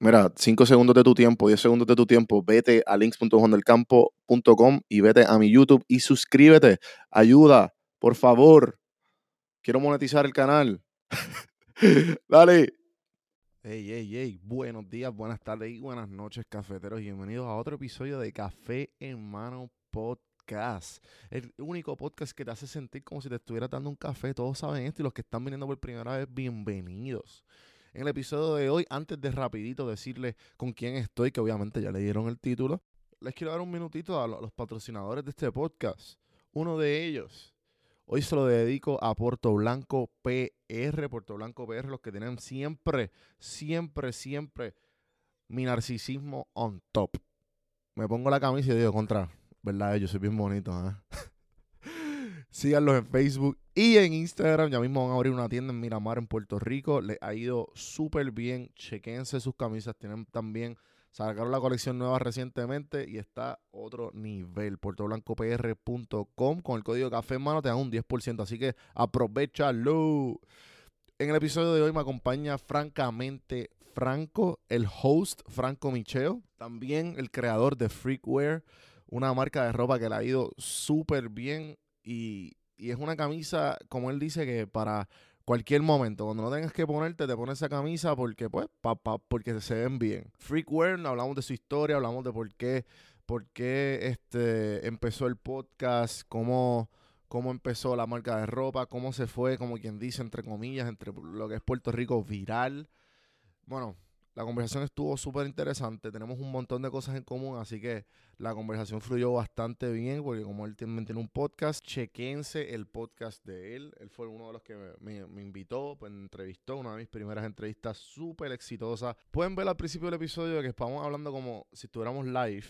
Mira, 5 segundos de tu tiempo, 10 segundos de tu tiempo, vete a links.jondelcampo.com y vete a mi YouTube y suscríbete. Ayuda, por favor. Quiero monetizar el canal. Dale. Hey, hey, hey, buenos días, buenas tardes y buenas noches, cafeteros. Bienvenidos a otro episodio de Café en Mano Podcast. El único podcast que te hace sentir como si te estuvieras dando un café. Todos saben esto y los que están viniendo por primera vez, bienvenidos. En el episodio de hoy, antes de rapidito decirles con quién estoy, que obviamente ya le dieron el título, les quiero dar un minutito a los patrocinadores de este podcast. Uno de ellos, hoy se lo dedico a Puerto Blanco PR, Puerto Blanco PR, los que tienen siempre, siempre, siempre mi narcisismo on top. Me pongo la camisa y digo, contra, ¿verdad? Yo soy bien bonito, ¿eh? Síganlos en Facebook y en Instagram. Ya mismo van a abrir una tienda en Miramar, en Puerto Rico. Les ha ido súper bien. Chequense sus camisas. Tienen también, sacaron la colección nueva recientemente y está otro nivel. puertoblancopr.com. Con el código café en mano te dan un 10%. Así que aprovechalo. En el episodio de hoy me acompaña francamente Franco, el host Franco Micheo. También el creador de Freakware una marca de ropa que le ha ido súper bien y, es una camisa, como él dice, que para cualquier momento, cuando no tengas que ponerte, te pones esa camisa porque, pues, pa, porque se ven bien. Freakware, hablamos de su historia, hablamos de por qué, por qué este, empezó el podcast, cómo, cómo empezó la marca de ropa, cómo se fue, como quien dice, entre comillas, entre lo que es Puerto Rico viral. Bueno, la conversación estuvo súper interesante, tenemos un montón de cosas en común, así que la conversación fluyó bastante bien, porque como él también tiene un podcast, chequense el podcast de él. Él fue uno de los que me, invitó, pues entrevistó, una de mis primeras entrevistas súper exitosas. Pueden ver al principio del episodio que estamos hablando como si estuviéramos live.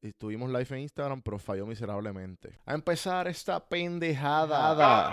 Y estuvimos live en Instagram, pero falló miserablemente. A empezar esta pendejada.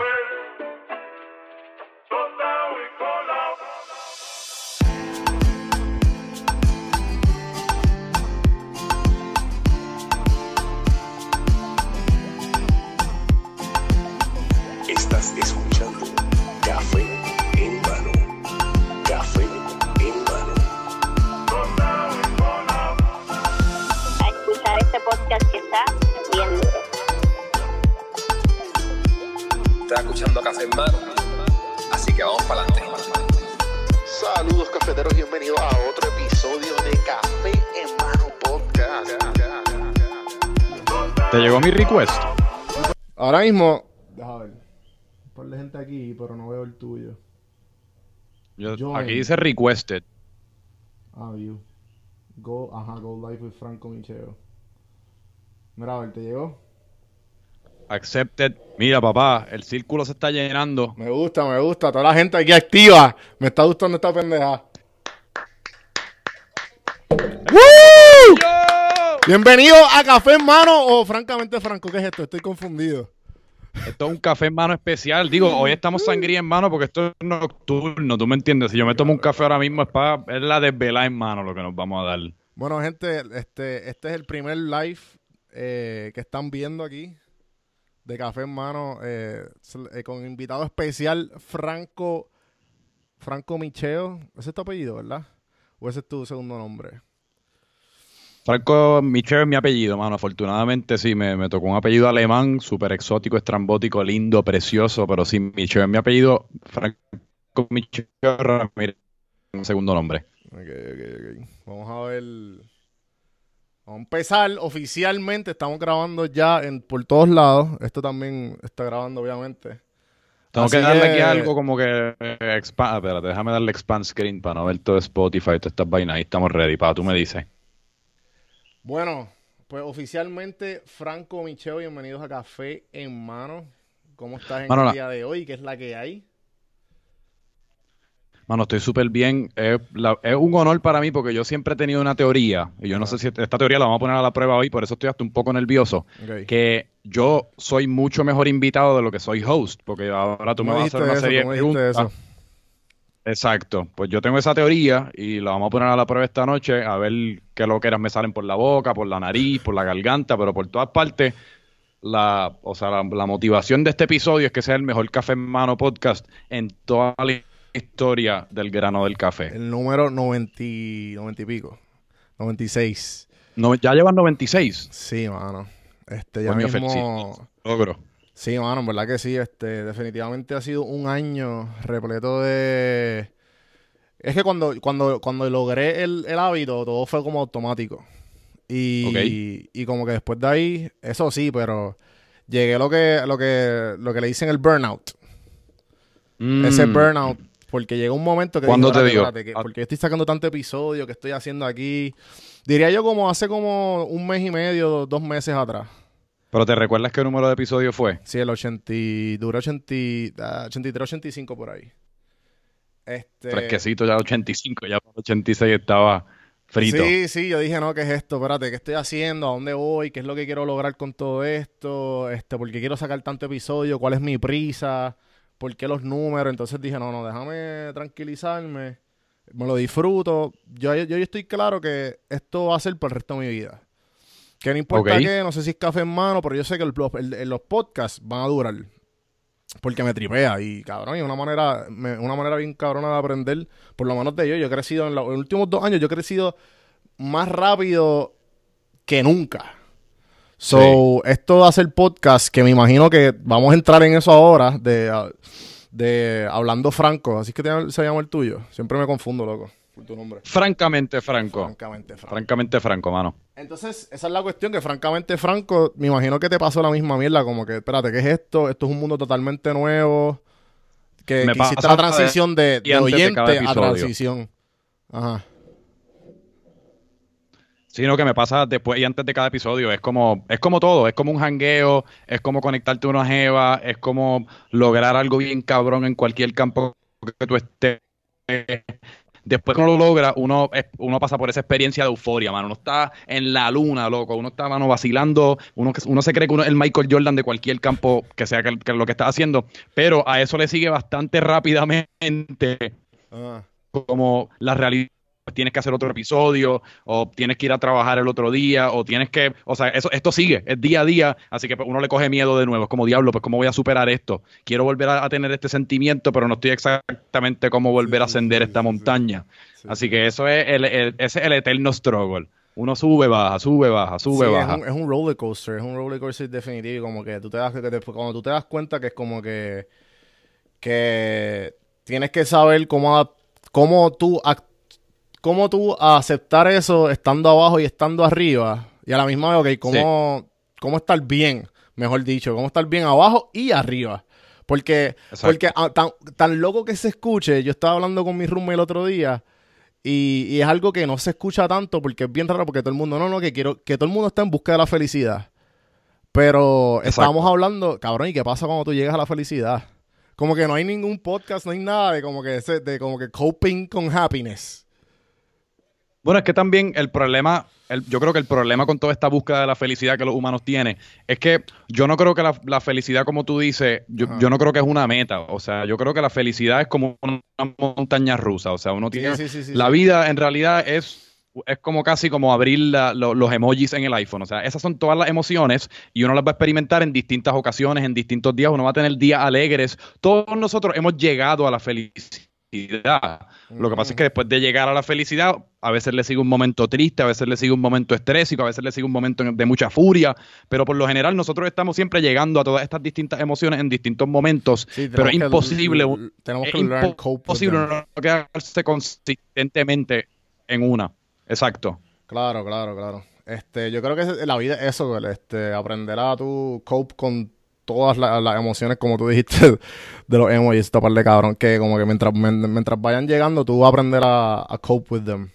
Mismo, déjame ver. Un par de gente aquí, pero no veo el tuyo. aquí dice requested. Ah, view. Go, ajá, go live with Franco Micheo. Mira, a ver, ¿te llegó? Accepted. Mira, papá, el círculo se está llenando. Me gusta, me gusta. Toda la gente aquí activa. Me está gustando esta pendeja. Bienvenido a Café en Mano o francamente Franco, ¿qué es esto? Estoy confundido. Esto es un café en mano especial. Digo, hoy estamos sangría en mano porque esto es nocturno, ¿tú me entiendes? Si yo me tomo un café ahora mismo es, para, la desvelada en mano lo que nos vamos a dar. Bueno, gente, este, este es el primer live eh, que están viendo aquí de Café en Mano eh, eh, con invitado especial Franco Franco Micheo. Ese es tu apellido, ¿verdad? ¿O ese es tu segundo nombre? Franco Micheo es mi apellido, mano. Afortunadamente sí, me, tocó un apellido alemán, súper exótico, estrambótico, lindo, precioso, pero sí, Micheo es mi apellido. Franco Micheo Ramírez, segundo nombre. Ok, ok, ok. Vamos a ver Vamos a empezar oficialmente. Estamos grabando ya en, por todos lados. Esto también está grabando, obviamente. Tengo que darle aquí algo como que. Eh, expand, espérate, déjame darle expand screen para no ver todo Spotify, todas estas vainas. Ahí estamos ready, para tú me dices. Bueno, pues oficialmente, Franco Micheo, bienvenidos a Café en Mano. ¿Cómo estás en el día de hoy? ¿Qué es la que hay? Mano, estoy súper bien. Es, un honor para mí porque yo siempre he tenido una teoría, y yo no sé si esta teoría la vamos a poner a la prueba hoy, por eso estoy hasta un poco nervioso, que yo soy mucho mejor invitado de lo que soy host, porque ahora tú me vas a hacer una serie de preguntas. Exacto, pues yo tengo esa teoría y la vamos a poner a la prueba esta noche, a ver qué lo que eras me salen por la boca, por la nariz, por la garganta, pero por todas partes. La, o sea, la, motivación de este episodio es que sea el mejor Café en Mano podcast en toda la historia del grano del café? El número 90, 90 y pico. 96. No, ya llevan 96. Sí, mano. Este, ya mismo... Logro. Sí, mano, en verdad que sí. Este, definitivamente ha sido un año repleto de... Es que cuando, cuando, cuando logré el, hábito, todo fue como automático. Y, y, como que después de ahí, eso sí, pero llegué a lo que, lo que, lo que le dicen el burnout. Ese mm. burnout. Porque llegó un momento que... ¿Cuándo te digo? Ah. porque estoy sacando tanto episodio que estoy haciendo aquí. Diría yo como hace como un mes y medio, dos meses atrás. ¿Pero te recuerdas qué número de episodio fue? Sí, el 80, duró 80, 83, 85 por ahí. Este... Fresquecito ya 85, ya 86 estaba frito. Sí, sí, yo dije, no, ¿qué es esto? Espérate, ¿qué estoy haciendo? ¿A dónde voy? ¿Qué es lo que quiero lograr con todo esto? Este, ¿Por qué quiero sacar tanto episodio? ¿Cuál es mi prisa? ¿Por qué los números? Entonces dije, no, no, déjame tranquilizarme. Me lo disfruto. Yo, yo, estoy claro que esto va a ser por el resto de mi vida. Que no importa qué, no sé si es café en mano, pero yo sé que los podcasts van a durar. Porque me tripea y cabrón, y una manera, una manera bien cabrona de aprender, por lo menos de yo. Yo he crecido en, los últimos dos años, yo he crecido más rápido que nunca. So, esto de hacer podcast, que me imagino que vamos a entrar en eso ahora, de, de Hablando Franco. Así que se llama el tuyo. Siempre me confundo, loco tu nombre. Francamente franco. Francamente franco. Francamente franco, mano. Entonces, esa es la cuestión, que francamente franco, me imagino que te pasó la misma mierda, como que, espérate, ¿qué es esto? Esto es un mundo totalmente nuevo. Que, hiciste la transición de, oyente a transición. Ajá. Sino que me pasa después y antes de cada episodio. Es como, es como todo, es como un jangueo, es como conectarte a una jeva, es como lograr algo bien cabrón en cualquier campo que tú estés después uno lo logra, uno, uno pasa por esa experiencia de euforia, mano. Uno está en la luna, loco. Uno está, mano, vacilando. Uno, uno se cree que uno es el Michael Jordan de cualquier campo que sea que, lo que está haciendo. Pero a eso le sigue bastante rápidamente ah. como la realidad pues tienes que hacer otro episodio, o tienes que ir a trabajar el otro día, o tienes que, o sea, eso, esto sigue, es día a día, así que uno le coge miedo de nuevo, es como diablo, pues cómo voy a superar esto, quiero volver a, tener este sentimiento, pero no estoy exactamente cómo volver a ascender esta montaña, así que eso es el, ese es el eterno struggle. Uno sube, baja, sube, baja, sube, baja. Es un, es un roller coaster, es un roller coaster definitivo, como que tú te das, que cuando tú te das cuenta que es como que, que tienes que saber cómo, cómo tú ¿cómo tú aceptar eso estando abajo y estando arriba? Y a la misma vez, ok, ¿cómo, cómo estar bien, mejor dicho, cómo estar bien abajo y arriba? Porque, porque ah, tan, loco que se escuche, yo estaba hablando con mi roommate el otro día y, es algo que no se escucha tanto porque es bien raro porque todo el mundo, no, no, que quiero, que todo el mundo está en busca de la felicidad. Pero estábamos hablando, cabrón, ¿y qué pasa cuando tú llegas a la felicidad? Como que no hay ningún podcast, no hay nada de como que, de como que coping con happiness. Bueno, es que también el problema, yo creo que el problema con toda esta búsqueda de la felicidad que los humanos tienen es que yo no creo que la, felicidad, como tú dices, yo, no creo que es una meta. O sea, yo creo que la felicidad es como una montaña rusa. O sea, uno tiene. la vida en realidad es es como casi como abrir los emojis en el iPhone. O sea, esas son todas las emociones y uno las va a experimentar en distintas ocasiones, en distintos días. Uno va a tener días alegres. Todos nosotros hemos llegado a la felicidad lo que pasa es que después de llegar a la felicidad, a veces le sigue un momento triste, a veces le sigue un momento estrésico, a veces le sigue un momento de mucha furia, pero por lo general nosotros estamos siempre llegando a todas estas distintas emociones en distintos momentos, pero es imposible, tenemos que imposible no quedarse consistentemente en una. Exacto. Claro, claro, claro. Este, yo creo que la vida es eso, este, aprender a tu cope con todas las, emociones, como tú dijiste, de los emojis, esta par de cabrón, que como que mientras, mientras vayan llegando, tú vas a aprender a, cope with them.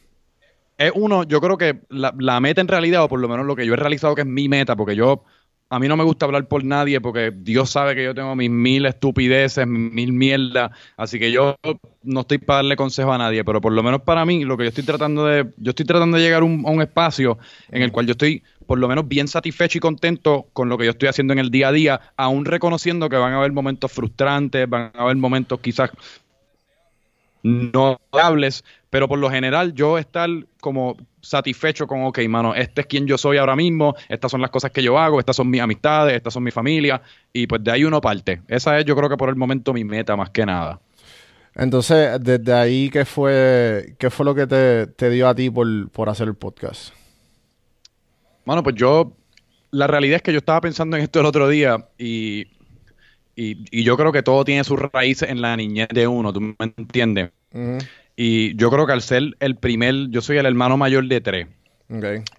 Es uno, yo creo que la, meta en realidad, o por lo menos lo que yo he realizado, que es mi meta, porque yo, a mí no me gusta hablar por nadie, porque Dios sabe que yo tengo mis mil estupideces, mil mierdas, así que yo no estoy para darle consejo a nadie, pero por lo menos para mí, lo que yo estoy tratando de, yo estoy tratando de llegar a un espacio en el cual yo estoy por lo menos bien satisfecho y contento con lo que yo estoy haciendo en el día a día, aún reconociendo que van a haber momentos frustrantes, van a haber momentos quizás no hables, pero por lo general yo estar como satisfecho con, ok, mano, este es quien yo soy ahora mismo, estas son las cosas que yo hago, estas son mis amistades, estas son mi familia, y pues de ahí uno parte. Esa es yo creo que por el momento mi meta más que nada. Entonces, desde ahí, ¿qué fue, qué fue lo que te, dio a ti por, hacer el podcast? Bueno, pues yo, la realidad es que yo estaba pensando en esto el otro día y, y, yo creo que todo tiene sus raíces en la niñez de uno, ¿tú me entiendes? Y yo creo que al ser el primer, yo soy el hermano mayor de tres.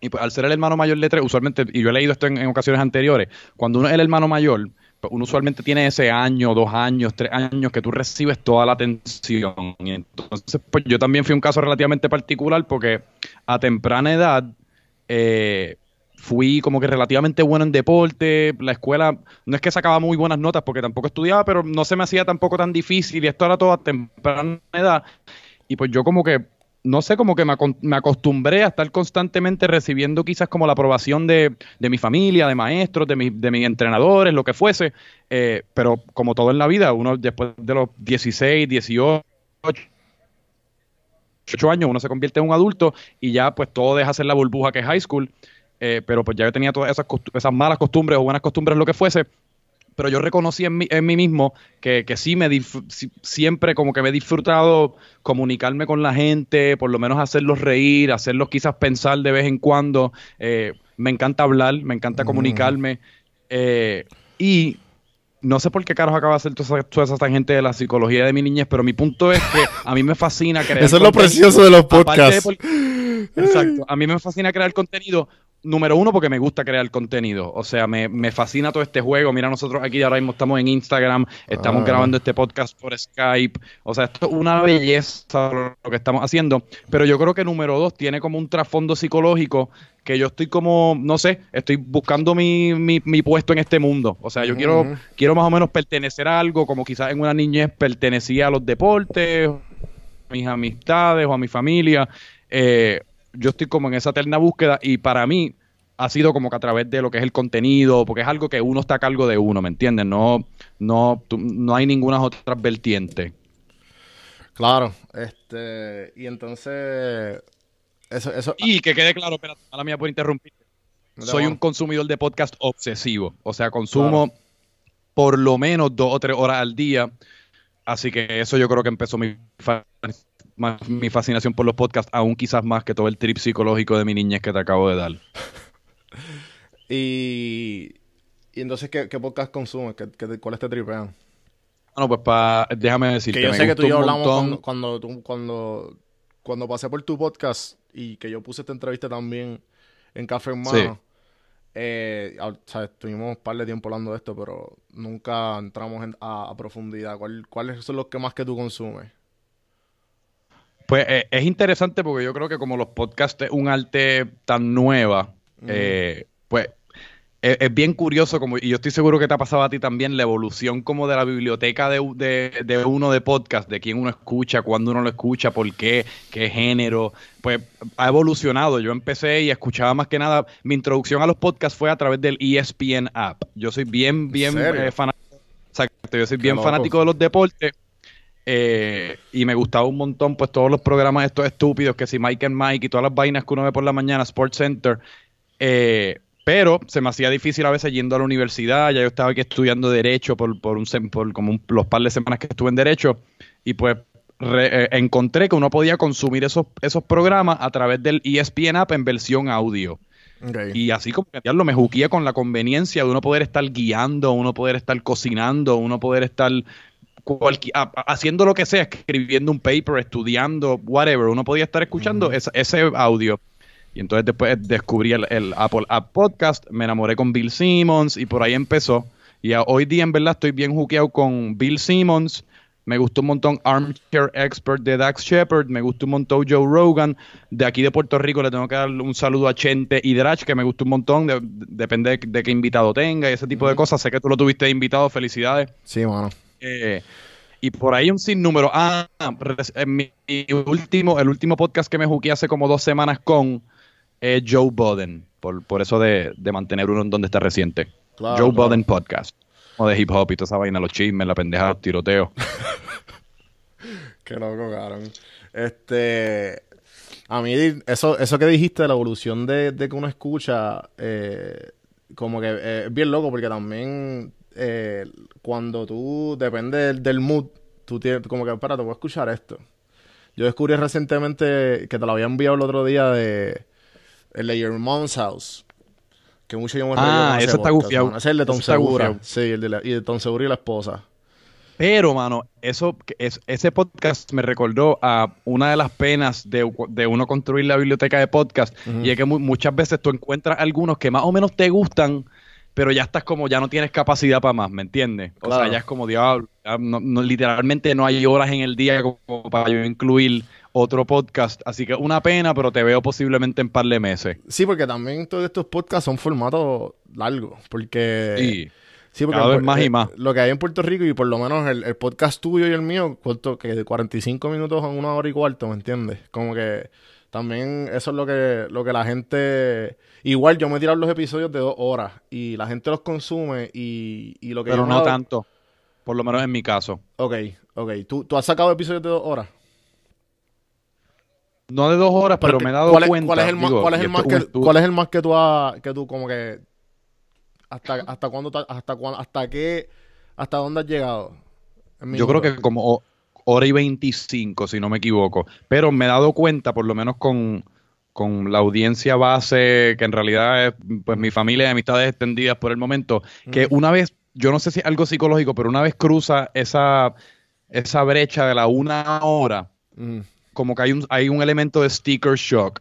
Y pues, al ser el hermano mayor de tres, usualmente, y yo he leído esto en, ocasiones anteriores, cuando uno es el hermano mayor, pues, uno usualmente tiene ese año, dos años, tres años que tú recibes toda la atención. Y entonces, pues yo también fui un caso relativamente particular porque a temprana edad eh, fui como que relativamente bueno en deporte. La escuela no es que sacaba muy buenas notas porque tampoco estudiaba, pero no se me hacía tampoco tan difícil y esto era todo a temprana edad. Y pues yo como que no sé, como que me, acostumbré a estar constantemente recibiendo quizás como la aprobación de, mi familia, de maestros, de, de mis entrenadores, lo que fuese, eh, pero como todo en la vida, uno después de los 16, 18, 8 años, uno se convierte en un adulto y ya pues todo deja ser la burbuja que es high school, eh, pero pues ya yo tenía todas esas, esas malas costumbres o buenas costumbres, lo que fuese, pero yo reconocí en mí, en mí mismo que, que sí me siempre como que me he disfrutado comunicarme con la gente, por lo menos hacerlos reír, hacerlos quizás pensar de vez en cuando. Eh, me encanta hablar, me encanta mm. comunicarme. Eh, y no sé por qué caros acaba de hacer toda esa, esa gente de la psicología de mi niñez, pero mi punto es que a mí me fascina crear. Eso es lo precioso de los podcasts. exacto. A mí me fascina crear contenido número uno, porque me gusta crear contenido. O sea, me, me, fascina todo este juego. Mira, nosotros aquí ahora mismo estamos en Instagram, estamos ah. grabando este podcast por Skype. O sea, esto es una belleza lo que estamos haciendo. Pero yo creo que número dos tiene como un trasfondo psicológico que yo estoy como, no sé, estoy buscando mi, mi, mi puesto en este mundo. O sea, yo quiero, quiero más o menos pertenecer a algo, como quizás en una niñez pertenecía a los deportes, a mis amistades o a mi familia. Eh, yo estoy como en esa eterna búsqueda y para mí ha sido como que a través de lo que es el contenido, porque es algo que uno está a cargo de uno, ¿me entiendes? No, no, no hay ninguna otra vertiente. Claro, este, y entonces, eso, eso. Y que quede claro, espérate, la mía por interrumpir. Soy un consumidor de podcast obsesivo, o sea, consumo por lo menos dos o tres horas al día, así que eso yo creo que empezó mi mi fascinación por los podcasts, aún quizás más que todo el trip psicológico de mi niñez que te acabo de dar. y, y entonces, ¿qué, podcast consumes? ¿Qué, qué, cuáles te tripean? Bueno, pues pa, déjame decirte. Que yo sé que tú y yo hablamos cuando, cuando, cuando, pasé por tu podcast y que yo puse esta entrevista también en Café Hermano. Eh, estuvimos un par de tiempo hablando de esto, pero nunca entramos a, profundidad. ¿Cuáles son los que más que tú consumes? Pues eh, es interesante porque yo creo que como los podcasts es un arte tan nueva, eh, pues es, bien curioso, como, y yo estoy seguro que te ha pasado a ti también, la evolución como de la biblioteca de, uno de podcast, de quién uno escucha, cuándo uno lo escucha, por qué, qué género, pues ha evolucionado. Yo empecé y escuchaba más que nada, mi introducción a los podcasts fue a través del ESPN app. Yo soy bien, bien eh, fanático, yo soy bien fanático de los deportes eh, y me gustaba un montón, pues todos los programas estos estúpidos, que si Mike and Mike y todas las vainas que uno ve por la mañana, Sports Center. Eh, pero se me hacía difícil a veces yendo a la universidad. Ya yo estaba aquí estudiando Derecho por, por, un, por como los par de semanas que estuve en Derecho. Y pues eh, encontré que uno podía consumir esos, esos programas a través del ESPN App en versión audio. Y así como que me juquía con la conveniencia de uno poder estar guiando, uno poder estar cocinando, uno poder estar haciendo lo que sea, escribiendo un paper, estudiando, whatever, uno podía estar escuchando ese, audio. Y entonces después descubrí el, Apple App Podcast, me enamoré con Bill Simmons y por ahí empezó. Y hoy día en verdad estoy bien juqueado con Bill Simmons. Me gustó un montón Armchair Expert de Dax Shepard. Me gustó un montón Joe Rogan. De aquí de Puerto Rico le tengo que dar un saludo a Chente y Drach, que me gustó un montón. depende de, qué invitado tenga y ese tipo de cosas. Sé que tú lo tuviste invitado. Felicidades. Sí, bueno. Eh, y por ahí un sinnúmero. Ah, en mi último, el último podcast que me juqué hace como dos semanas con eh, Joe Boden, por, por eso de, mantener uno en donde está reciente. Joe Boden Podcast. O de hip hop y toda esa vaina, los chismes, la pendeja, los tiroteos. Qué loco, cabrón. Este. A mí, eso, eso que dijiste, la evolución de, que uno escucha, eh, como que eh, es bien loco, porque también eh, cuando tú, depende del, mood, tú tienes, como que, espérate, voy a escuchar esto. Yo descubrí recientemente que te lo había enviado el otro día de el de Your Mom's House. Que mucho yo me Ah, ese está gufiado. Ese es el de Tom Segura. Sí, el de, la, y de Tom Segura y la esposa. Pero, mano, eso, es, ese podcast me recordó a una de las penas de, de uno construir la biblioteca de podcast. Y es que muchas veces tú encuentras algunos que más o menos te gustan, pero ya estás como, ya no tienes capacidad para más, ¿me entiendes? O sea, ya es como, diablo, literalmente no hay horas en el día como para yo incluir otro podcast. Así que una pena, pero te veo posiblemente en par de meses. Sí, porque también todos estos podcasts son formatos largos. Porque. Sí. Sí, porque Cada vez más y eh, más. Lo que hay en Puerto Rico y por lo menos el, podcast tuyo y el mío, corto que de 45 minutos a una hora y cuarto, ¿me entiendes? Como que también eso es lo que, lo que la gente... Igual yo me he tirado los episodios de dos horas y la gente los consume y, y lo que... Pero no tanto, por lo menos en mi caso. Ok, ok. ¿Tú, ¿Tú has sacado episodios de dos horas? No de dos horas, pero, me he dado cuenta. ¿Cuál es el más, ¿cuál es el más que, ¿cuál es el más que tú has, que tú como que hasta hasta cuándo hasta cuándo, hasta qué hasta dónde has llegado? Yo creo que como hora y veinticinco, si no me equivoco. Pero me he dado cuenta, por lo menos con, con la audiencia base, que en realidad es pues mi familia y amistades extendidas por el momento, que una vez, yo no sé si es algo psicológico, pero una vez cruza esa, esa brecha de la una hora, como que hay un, hay un elemento de sticker shock.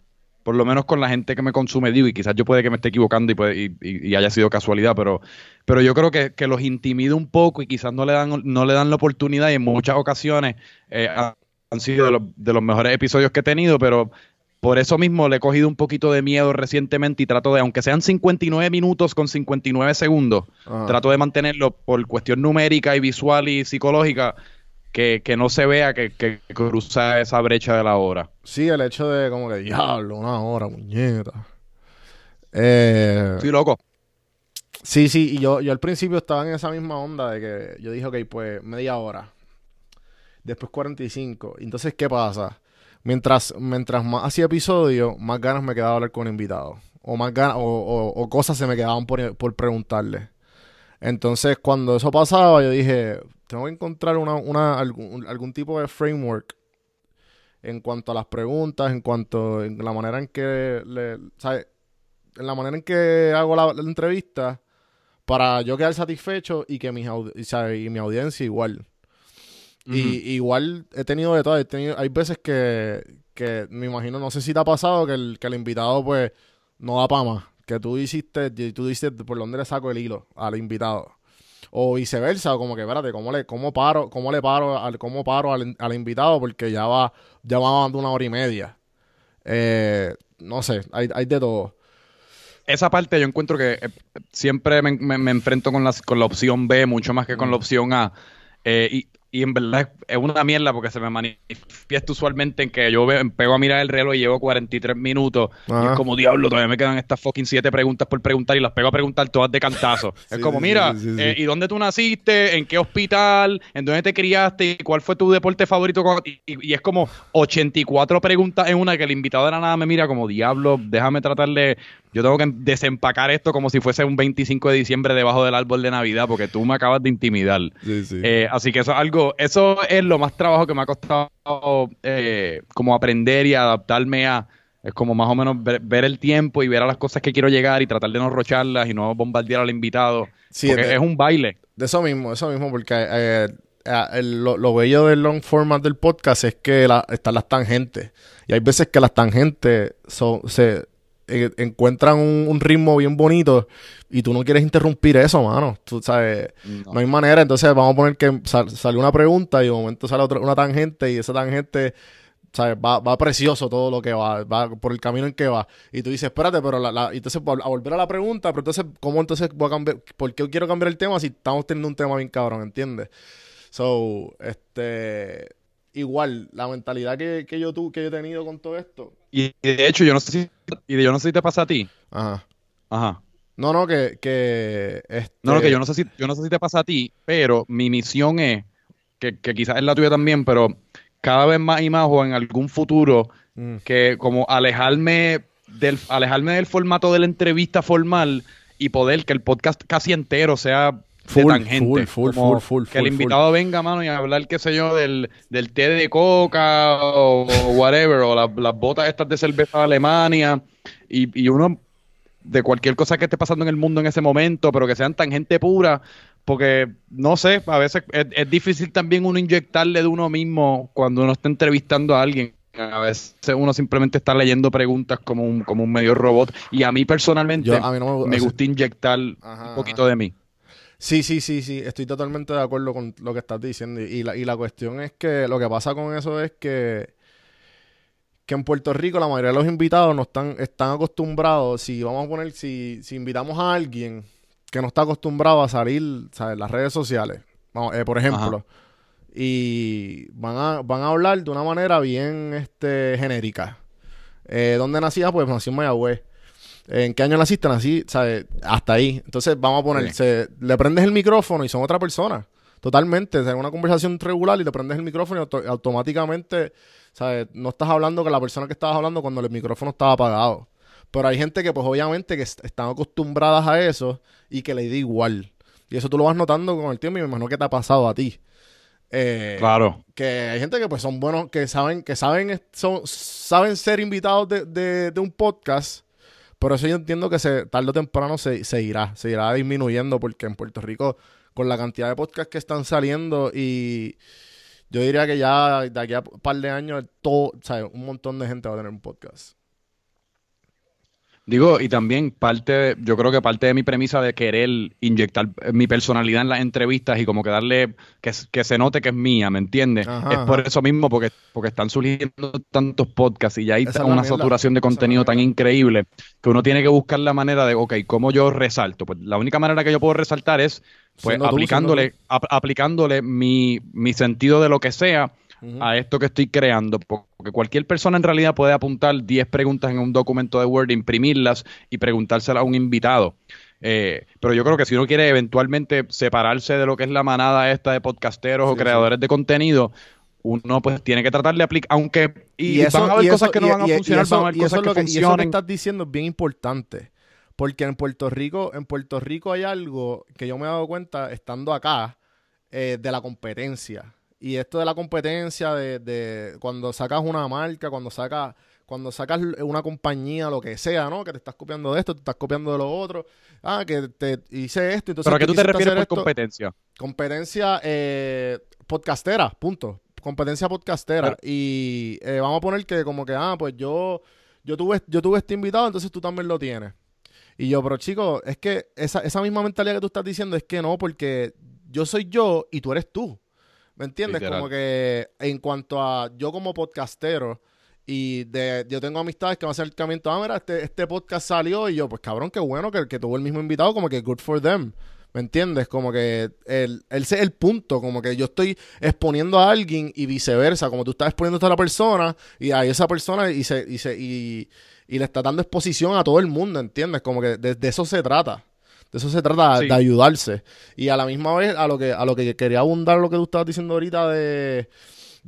Por lo menos con la gente que me consume, digo, y quizás yo puede que me esté equivocando y, y, haya sido casualidad, pero, pero yo creo que, los intimida un poco y quizás no le dan, no le dan la oportunidad y en muchas ocasiones eh, han sido de los, de los mejores episodios que he tenido, pero por eso mismo le he cogido un poquito de miedo recientemente y trato de, aunque sean 59 minutos con 59 segundos, trato de mantenerlo por cuestión numérica y visual y psicológica que, no se vea que, cruza esa brecha de la hora. Sí, el hecho de como que diablo, una hora, muñeca. Eh, sí, loco. Sí, sí, y yo, yo al principio estaba en esa misma onda de que yo dije, ok, pues media hora. Después 45. Entonces, ¿qué pasa? Mientras, mientras más hacía episodio, más ganas me quedaba hablar con invitados. O más ganas, o, cosas se me quedaban por, por preguntarle. Entonces, cuando eso pasaba, yo dije, tengo que encontrar una, una, algún, algún tipo de framework en cuanto a las preguntas, en cuanto en la manera en que le, ¿sabes? en la manera en que hago la, entrevista para yo quedar satisfecho y que mi, y mi audiencia igual. Y igual he tenido de todo, he tenido, hay veces que, que me imagino, no sé si te ha pasado que el, que el invitado pues no da para más, que tú hiciste, tú dices por dónde le saco el hilo al invitado o viceversa, como que espérate, ¿cómo le, cómo paro, cómo le paro al, cómo paro al, invitado? Porque ya va, ya va dando una hora y media. Eh, no sé, hay, hay de todo. Esa parte yo encuentro que eh, siempre me, me, enfrento con, las, con la opción B mucho más que con la mm. opción A. Eh, y y en verdad es una mierda porque se me manifiesta usualmente en que yo pego a mirar el reloj y llevo 43 minutos y es como diablo, todavía me quedan estas fucking siete preguntas por preguntar y las pego a preguntar todas de cantazo. es como, mira, eh, ¿y dónde tú naciste? ¿En qué hospital? ¿En dónde te criaste? ¿Cuál fue tu deporte favorito? Y, es como 84 preguntas en una que el invitado de la nada me mira como diablo, déjame tratarle yo tengo que desempacar esto como si fuese un 25 de diciembre debajo del árbol de Navidad, porque tú me acabas de intimidar. Eh, así que eso es algo, eso es lo más trabajo que me ha costado eh, como aprender y adaptarme a, es como más o menos ver, el tiempo y ver a las cosas que quiero llegar y tratar de no rocharlas y no bombardear al invitado. porque es un baile. De eso mismo, eso mismo, porque eh, lo, bello del long format del podcast es que están las tangentes. Y hay veces que las tangentes son, se, eh, encuentran un, ritmo bien bonito y tú no quieres interrumpir eso, mano. Tú sabes, no, hay manera. Entonces vamos a poner que sale una pregunta y de momento sale otra, una tangente y esa tangente, ¿sabes? Va, va precioso todo lo que va, va por el camino en que va. Y tú dices, espérate, pero la, la, entonces a volver a la pregunta, pero entonces, ¿cómo entonces voy a cambiar? ¿Por qué quiero cambiar el tema si estamos teniendo un tema bien cabrón, ¿entiendes? So, este igual, la mentalidad que, que, yo tu, que yo he tenido con todo esto. Y, de hecho, yo no sé si, y yo no sé si te pasa a ti. Ajá. Ajá. No, no, que, que este... No, no, que yo no sé si, yo no sé si te pasa a ti, pero mi misión es, que, que quizás es la tuya también, pero cada vez más y más o en algún futuro, mm. que como alejarme del, alejarme del formato de la entrevista formal y poder que el podcast casi entero sea tangente. Full, full, full, que el invitado venga, mano, y hablar, qué sé yo, del, del té de coca o, whatever, o las botas estas de cerveza de Alemania, y, y uno de cualquier cosa que esté pasando en el mundo en ese momento, pero que sean tangente pura, porque no sé, a veces es, difícil también uno inyectarle de uno mismo cuando uno está entrevistando a alguien. A veces uno simplemente está leyendo preguntas como un, como un medio robot. Y a mí personalmente me, gusta inyectar un poquito de mí. Sí, sí, sí, sí, estoy totalmente de acuerdo con lo que estás diciendo. Y la, y la cuestión es que lo que pasa con eso es que, que en Puerto Rico la mayoría de los invitados no están, están acostumbrados, si vamos a poner, si, si invitamos a alguien que no está acostumbrado a salir en las redes sociales, vamos, eh, por ejemplo, y van a, van a hablar de una manera bien este, genérica. Eh, ¿Dónde nacías? Pues nací en Mayagüez. ¿En qué año naciste? Nací, ¿sabes? Hasta ahí. Entonces vamos a poner, le prendes el micrófono y son otra persona. Totalmente. O una conversación regular y le prendes el micrófono y automáticamente, ¿sabes? No estás hablando con la persona que estabas hablando cuando el micrófono estaba apagado. Pero hay gente que, pues obviamente, que están acostumbradas a eso y que le da igual. Y eso tú lo vas notando con el tiempo y me imagino que te ha pasado a ti. Eh, claro. Que hay gente que pues son buenos, que saben, que saben, son, saben ser invitados de, un podcast, pero eso yo entiendo que se, tarde o temprano se, se irá, se irá disminuyendo porque en Puerto Rico, con la cantidad de podcasts que están saliendo y yo diría que ya de aquí a un par de años todo, un montón de gente va a tener un podcast. Digo, y también parte, yo creo que parte de mi premisa de querer inyectar mi personalidad en las entrevistas y como que darle, que, que se note que es mía, ¿me entiendes? es por eso mismo, porque, porque están surgiendo tantos podcasts y ya hay una saturación de contenido tan increíble que uno tiene que buscar la manera de, ok, ¿cómo yo resalto? Pues la única manera que yo puedo resaltar es pues aplicándole, aplicándole mi, mi sentido de lo que sea a esto que estoy creando, porque cualquier persona en realidad puede apuntar 10 preguntas en un documento de Word, imprimirlas y preguntárselas a un invitado. Eh, pero yo creo que si uno quiere eventualmente separarse de lo que es la manada esta de podcasteros o creadores de contenido, uno pues tiene que tratar de aplicar, aunque y, van a haber cosas que no van a funcionar, van a haber cosas que, funcionen. Y eso que estás diciendo es bien importante, porque en Puerto Rico, en Puerto Rico hay algo que yo me he dado cuenta estando acá eh, de la competencia. Y esto de la competencia, de, de cuando sacas una marca, cuando sacas cuando sacas una compañía, lo que sea, ¿no? Que te estás copiando de esto, te estás copiando de lo otro. Ah, que te hice esto. Entonces ¿Pero a qué tú te refieres por competencia? Competencia eh, podcastera, punto. Competencia podcastera. Y eh, vamos a poner que como que, ah, pues yo, yo, tuve, yo tuve este invitado, entonces tú también lo tienes. Y yo, pero chicos, es que esa, esa misma mentalidad que tú estás diciendo es que no, porque yo soy yo y tú eres tú. ¿Me entiendes? Como que en cuanto a yo como podcastero y de, yo tengo amistades que van a hacer el camino, ah, mira, este, este podcast salió y yo, pues cabrón, qué bueno que, que tuvo el mismo invitado, como que good for them. ¿Me entiendes? Como que el, ese es el punto, como que yo estoy exponiendo a alguien y viceversa, como tú estás exponiendo a la persona y a esa persona y, se, y, se, y, y le está dando exposición a todo el mundo, ¿entiendes? Como que de eso se trata. De eso se trata, de ayudarse. Y a la misma vez, a lo que, a lo que quería abundar lo que tú estabas diciendo ahorita de,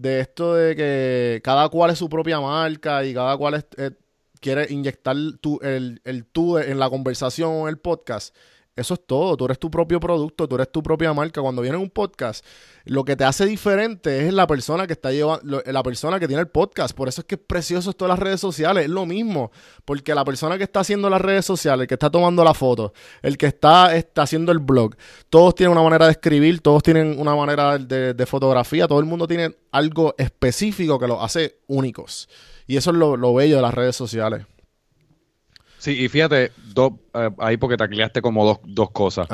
esto de que cada cual es su propia marca y cada cual eh, quiere inyectar tu, el, el tú en la conversación o en el podcast. Eso es todo. Tú eres tu propio producto, tú eres tu propia marca. Cuando viene un podcast, lo que te hace diferente es la persona que está llevando, la persona que tiene el podcast. Por eso es que es precioso esto de las redes sociales. Es lo mismo. Porque la persona que está haciendo las redes sociales, el que está tomando la foto, el que está, está haciendo el blog, todos tienen una manera de escribir, todos tienen una manera de, fotografía, todo el mundo tiene algo específico que los hace únicos. Y eso es lo, lo bello de las redes sociales. Sí, y fíjate, eh, ahí porque tacleaste como dos, dos cosas.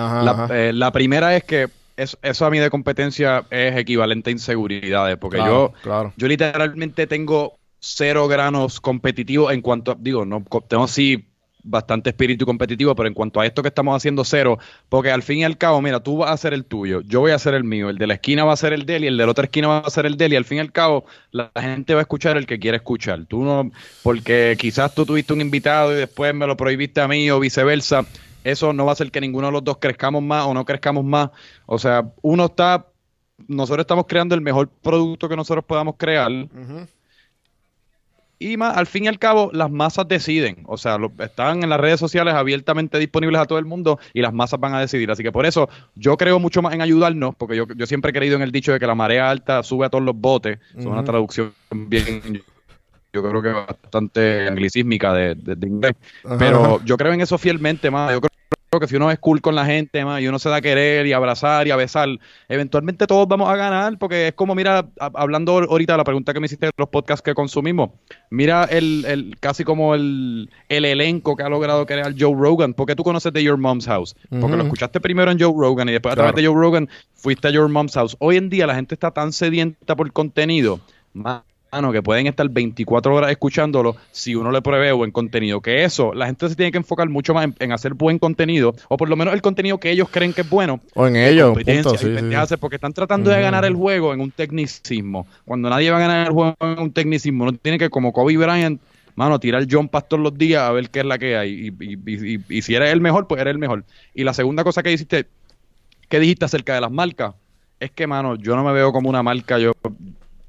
Eh, la, primera es que eso a mí de competencia es equivalente a inseguridades, porque yo, yo literalmente tengo cero granos competitivos en cuanto a, digo, no tengo sí bastante espíritu competitivo, pero en cuanto a esto que estamos haciendo, cero, porque al fin y al cabo, mira, tú vas a hacer el tuyo, yo voy a hacer el mío, el de la esquina va a ser el de y el de la otra esquina va a ser el de y al fin y al cabo, la, gente va a escuchar el que quiere escuchar. Tú no, porque quizás tú tuviste un invitado y después me lo prohibiste a mí o viceversa, eso no va a hacer que ninguno de los dos crezcamos más o no crezcamos más. O sea, uno está, nosotros estamos creando el mejor producto que nosotros podamos crear y más, al fin y al cabo, las masas deciden. O sea, están en las redes sociales abiertamente disponibles a todo el mundo y las masas van a decidir. Así que por eso yo creo mucho más en ayudarnos, porque yo, yo siempre he creído en el dicho de que la marea alta sube a todos los botes. Es una traducción bien, yo creo que bastante anglicísmica de, de, inglés. Pero yo creo en eso fielmente, más. Yo creo que si uno es cool con la gente más, y uno se da a querer y abrazar y a besar, eventualmente todos vamos a ganar, porque es como, mira, hablando ahorita de la pregunta que me hiciste de los podcasts que consumimos, mira el, el casi como el, el, elenco que ha logrado crear Joe Rogan, porque tú conoces de Your Mom's House, porque lo escuchaste primero en Joe Rogan y después a través de Joe Rogan fuiste a Your Mom's House. Hoy en día la gente está tan sedienta por contenido, más que pueden estar 24 horas escuchándolo si uno le pruebe buen contenido. Que eso, la gente se tiene que enfocar mucho más en, hacer buen contenido, o por lo menos el contenido que ellos creen que es bueno. O en ellos, Porque están tratando de ganar el juego en un tecnicismo. Cuando nadie va a ganar el juego en un tecnicismo, no tiene que, como Kobe Bryant, mano, tirar John Pastor los días a ver qué es la que hay. Y, si eres el mejor, pues eres el mejor. Y la segunda cosa que dijiste, que dijiste acerca de las marcas, es que, mano, yo no me veo como una marca, yo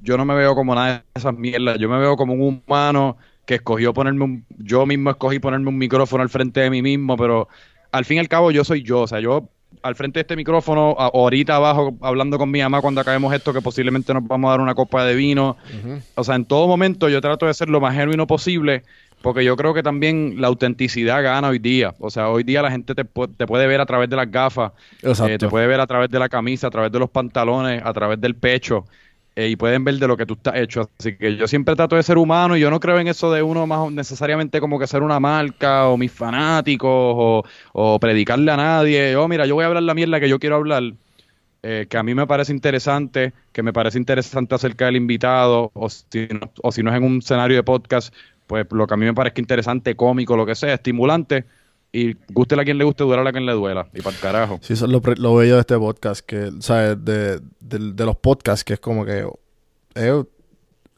yo no me veo como nada de esas mierdas. Yo me veo como un humano que escogió ponerme un, yo mismo escogí ponerme un micrófono al frente de mí mismo, pero al fin y al cabo yo soy yo, o sea, yo al frente de este micrófono, ahorita abajo hablando con mi mamá cuando acabemos esto, que posiblemente nos vamos a dar una copa de vino. O sea, en todo momento yo trato de ser lo más genuino posible, porque yo creo que también la autenticidad gana hoy día. O sea, hoy día la gente te, te puede ver a través de las gafas, eh, te puede ver a través de la camisa, a través de los pantalones, a través del pecho. Eh, y pueden ver de lo que tú estás hecho. Así que yo siempre trato de ser humano y yo no creo en eso de uno más necesariamente como que ser una marca o mis fanáticos o, predicarle a nadie. Oh, mira, yo voy a hablar la mierda que yo quiero hablar. Eh, que a mí me parece interesante, que me parece interesante acerca del invitado, o si, no, o si no es en un escenario de podcast, pues lo que a mí me parezca interesante, cómico, lo que sea, estimulante, y guste a quien le guste, duela a quien le duela. Y para el carajo. Sí, eso es lo, lo bello de este podcast, que, ¿sabes? De, de, los podcasts, que es como que. Eh,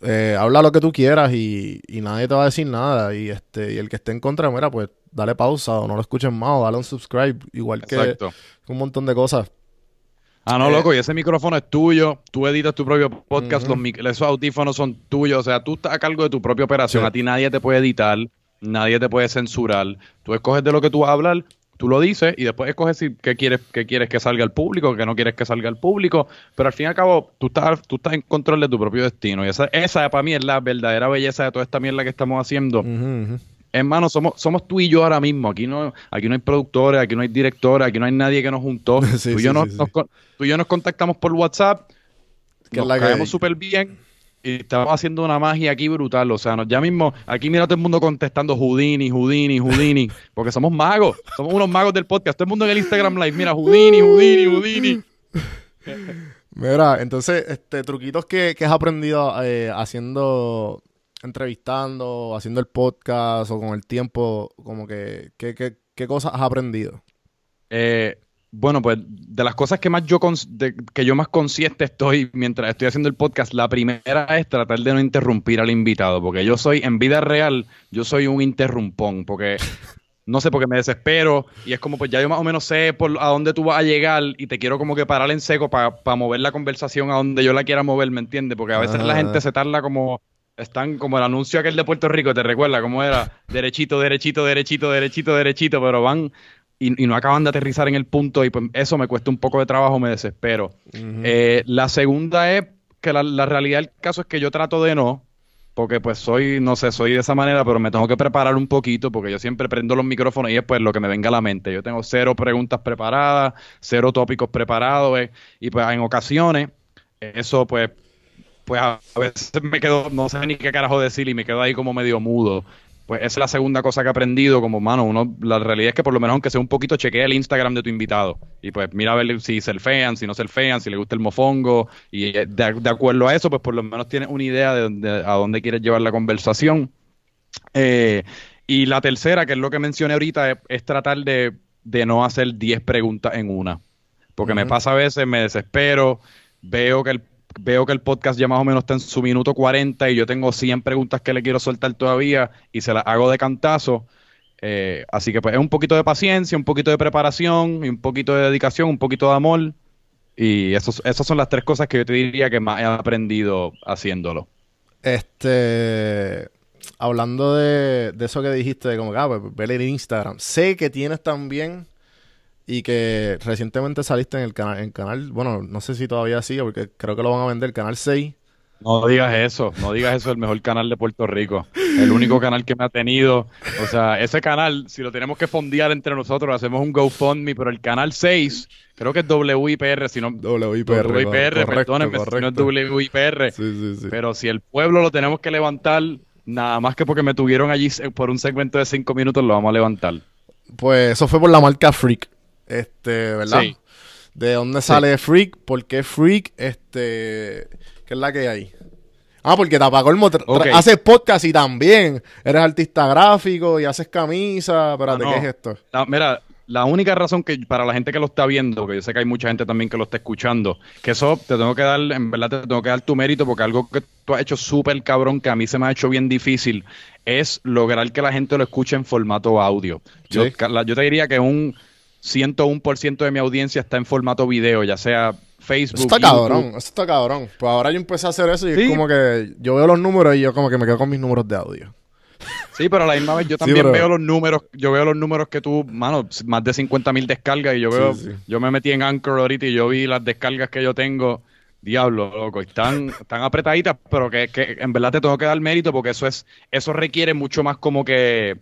eh, habla lo que tú quieras y, y, nadie te va a decir nada. Y este y el que esté en contra, mira, pues dale pausa o no lo escuchen más o dale un subscribe. Igual que un montón de cosas. Ah, no, eh, loco, y ese micrófono es tuyo, tú editas tu propio podcast, los esos audífonos son tuyos, o sea, tú estás a cargo de tu propia operación, a ti nadie te puede editar, nadie te puede censurar. Tú escoges de lo que tú vas a hablar, tú lo dices y después escoges si qué quieres, qué quieres que salga al público, qué no quieres que salga al público, pero al fin y al cabo tú estás, tú estás en control de tu propio destino. Y esa, esa para mí es la verdadera belleza de toda esta mierda que estamos haciendo. Hermano, somos, somos tú y yo ahora mismo. Aquí no, aquí no hay productores, aquí no hay directores, aquí no hay nadie que nos juntó. tú, y yo nos, tú y yo nos contactamos por WhatsApp, que nos caemos súper bien y estamos haciendo una magia aquí brutal. O sea, ya mismo, aquí mira todo el mundo contestando Houdini, Houdini, Houdini, porque somos magos, somos unos magos del podcast. Todo el mundo en el Instagram Live, mira, Houdini, Houdini, Houdini. Mira, entonces, este, truquitos que, has aprendido eh, haciendo, entrevistando, haciendo el podcast o con el tiempo, como que, ¿qué, qué, qué cosas has aprendido? Eh, bueno, pues de las cosas que más yo que yo más consciente estoy mientras estoy haciendo el podcast, la primera es tratar de no interrumpir al invitado, porque yo soy en vida real, yo soy un interrumpón, porque no sé, porque me desespero y es como pues ya yo más o menos sé por a dónde tú vas a llegar y te quiero como que parar en seco para mover la conversación a donde yo la quiera mover, ¿me entiendes? Porque a veces la gente se tarda como están como el anuncio aquel de Puerto Rico, ¿te recuerda cómo era? Derechito, derechito, derechito, derechito, derechito, pero van y, no acaban de aterrizar en el punto y pues eso me cuesta un poco de trabajo, me desespero. Eh, la segunda es que la, realidad del caso es que yo trato de no, porque pues soy, no sé, soy de esa manera, pero me tengo que preparar un poquito porque yo siempre prendo los micrófonos y es pues lo que me venga a la mente. Yo tengo cero preguntas preparadas, cero tópicos preparados eh, y pues en ocasiones eso pues pues a veces me quedo, no sé ni qué carajo decir y me quedo ahí como medio mudo pues esa es la segunda cosa que he aprendido como mano. Uno, la realidad es que por lo menos aunque sea un poquito chequea el Instagram de tu invitado. Y pues mira a ver si se fean, si no se fean, si le gusta el mofongo. Y eh, de, acuerdo a eso, pues por lo menos tienes una idea de, a dónde quieres llevar la conversación. Eh, y la tercera, que es lo que mencioné ahorita, es, tratar de, no hacer 10 preguntas en una. Porque me pasa a veces, me desespero, veo que el veo que el podcast ya más o menos está en su minuto 40 y yo tengo 100 preguntas que le quiero soltar todavía y se las hago de cantazo. Eh, así que pues es un poquito de paciencia, un poquito de preparación y un poquito de dedicación, un poquito de amor. Y esos, esas son las tres cosas que yo te diría que más he aprendido haciéndolo. Este, hablando de, eso que dijiste, de como, ah, pues, ver el Instagram. Sé que tienes también y que recientemente saliste en el canal, en canal, bueno, no sé si todavía sigue, porque creo que lo van a vender, canal 6. No digas eso, no digas eso, el mejor canal de Puerto Rico. El único canal que me ha tenido. O sea, ese canal, si lo tenemos que fondear entre nosotros, hacemos un GoFundMe, pero el canal 6, creo que es WIPR, si no. WIPR. WIPR, perdónenme, si no es WIPR. Sí, sí, sí. Pero si el pueblo lo tenemos que levantar, nada más que porque me tuvieron allí por un segmento de 5 minutos, lo vamos a levantar. Pues eso fue por la marca Freak, este, ¿verdad? Sí. ¿De dónde sale Freak? ¿Por qué Freak? Este ¿Qué es la que hay? Ah, porque el motor. Haces podcast y también eres artista gráfico y haces camisa. Espérate, ¿qué es esto? mira, la única razón que para la gente que lo está viendo, que yo sé que hay mucha gente también que lo está escuchando, que eso te tengo que dar, en verdad te tengo que dar tu mérito porque algo que tú has hecho súper cabrón, que a mí se me ha hecho bien difícil, es lograr que la gente lo escuche en formato audio. Yo, yo te diría que un 101% de mi audiencia está en formato video, ya sea Facebook. Eso está cabrón, eso está cabrón. Pues ahora yo empecé a hacer eso y es como que yo veo los números y yo como que me quedo con mis números de audio. Sí, pero a la misma vez yo también veo los números, yo veo los números que tú, mano, más de 50 mil descargas y yo veo, yo me metí en Anchor ahorita y yo vi las descargas que yo tengo. Diablo, loco, están, están apretaditas, pero que, que en verdad te tengo que dar mérito porque eso es, eso requiere mucho más como que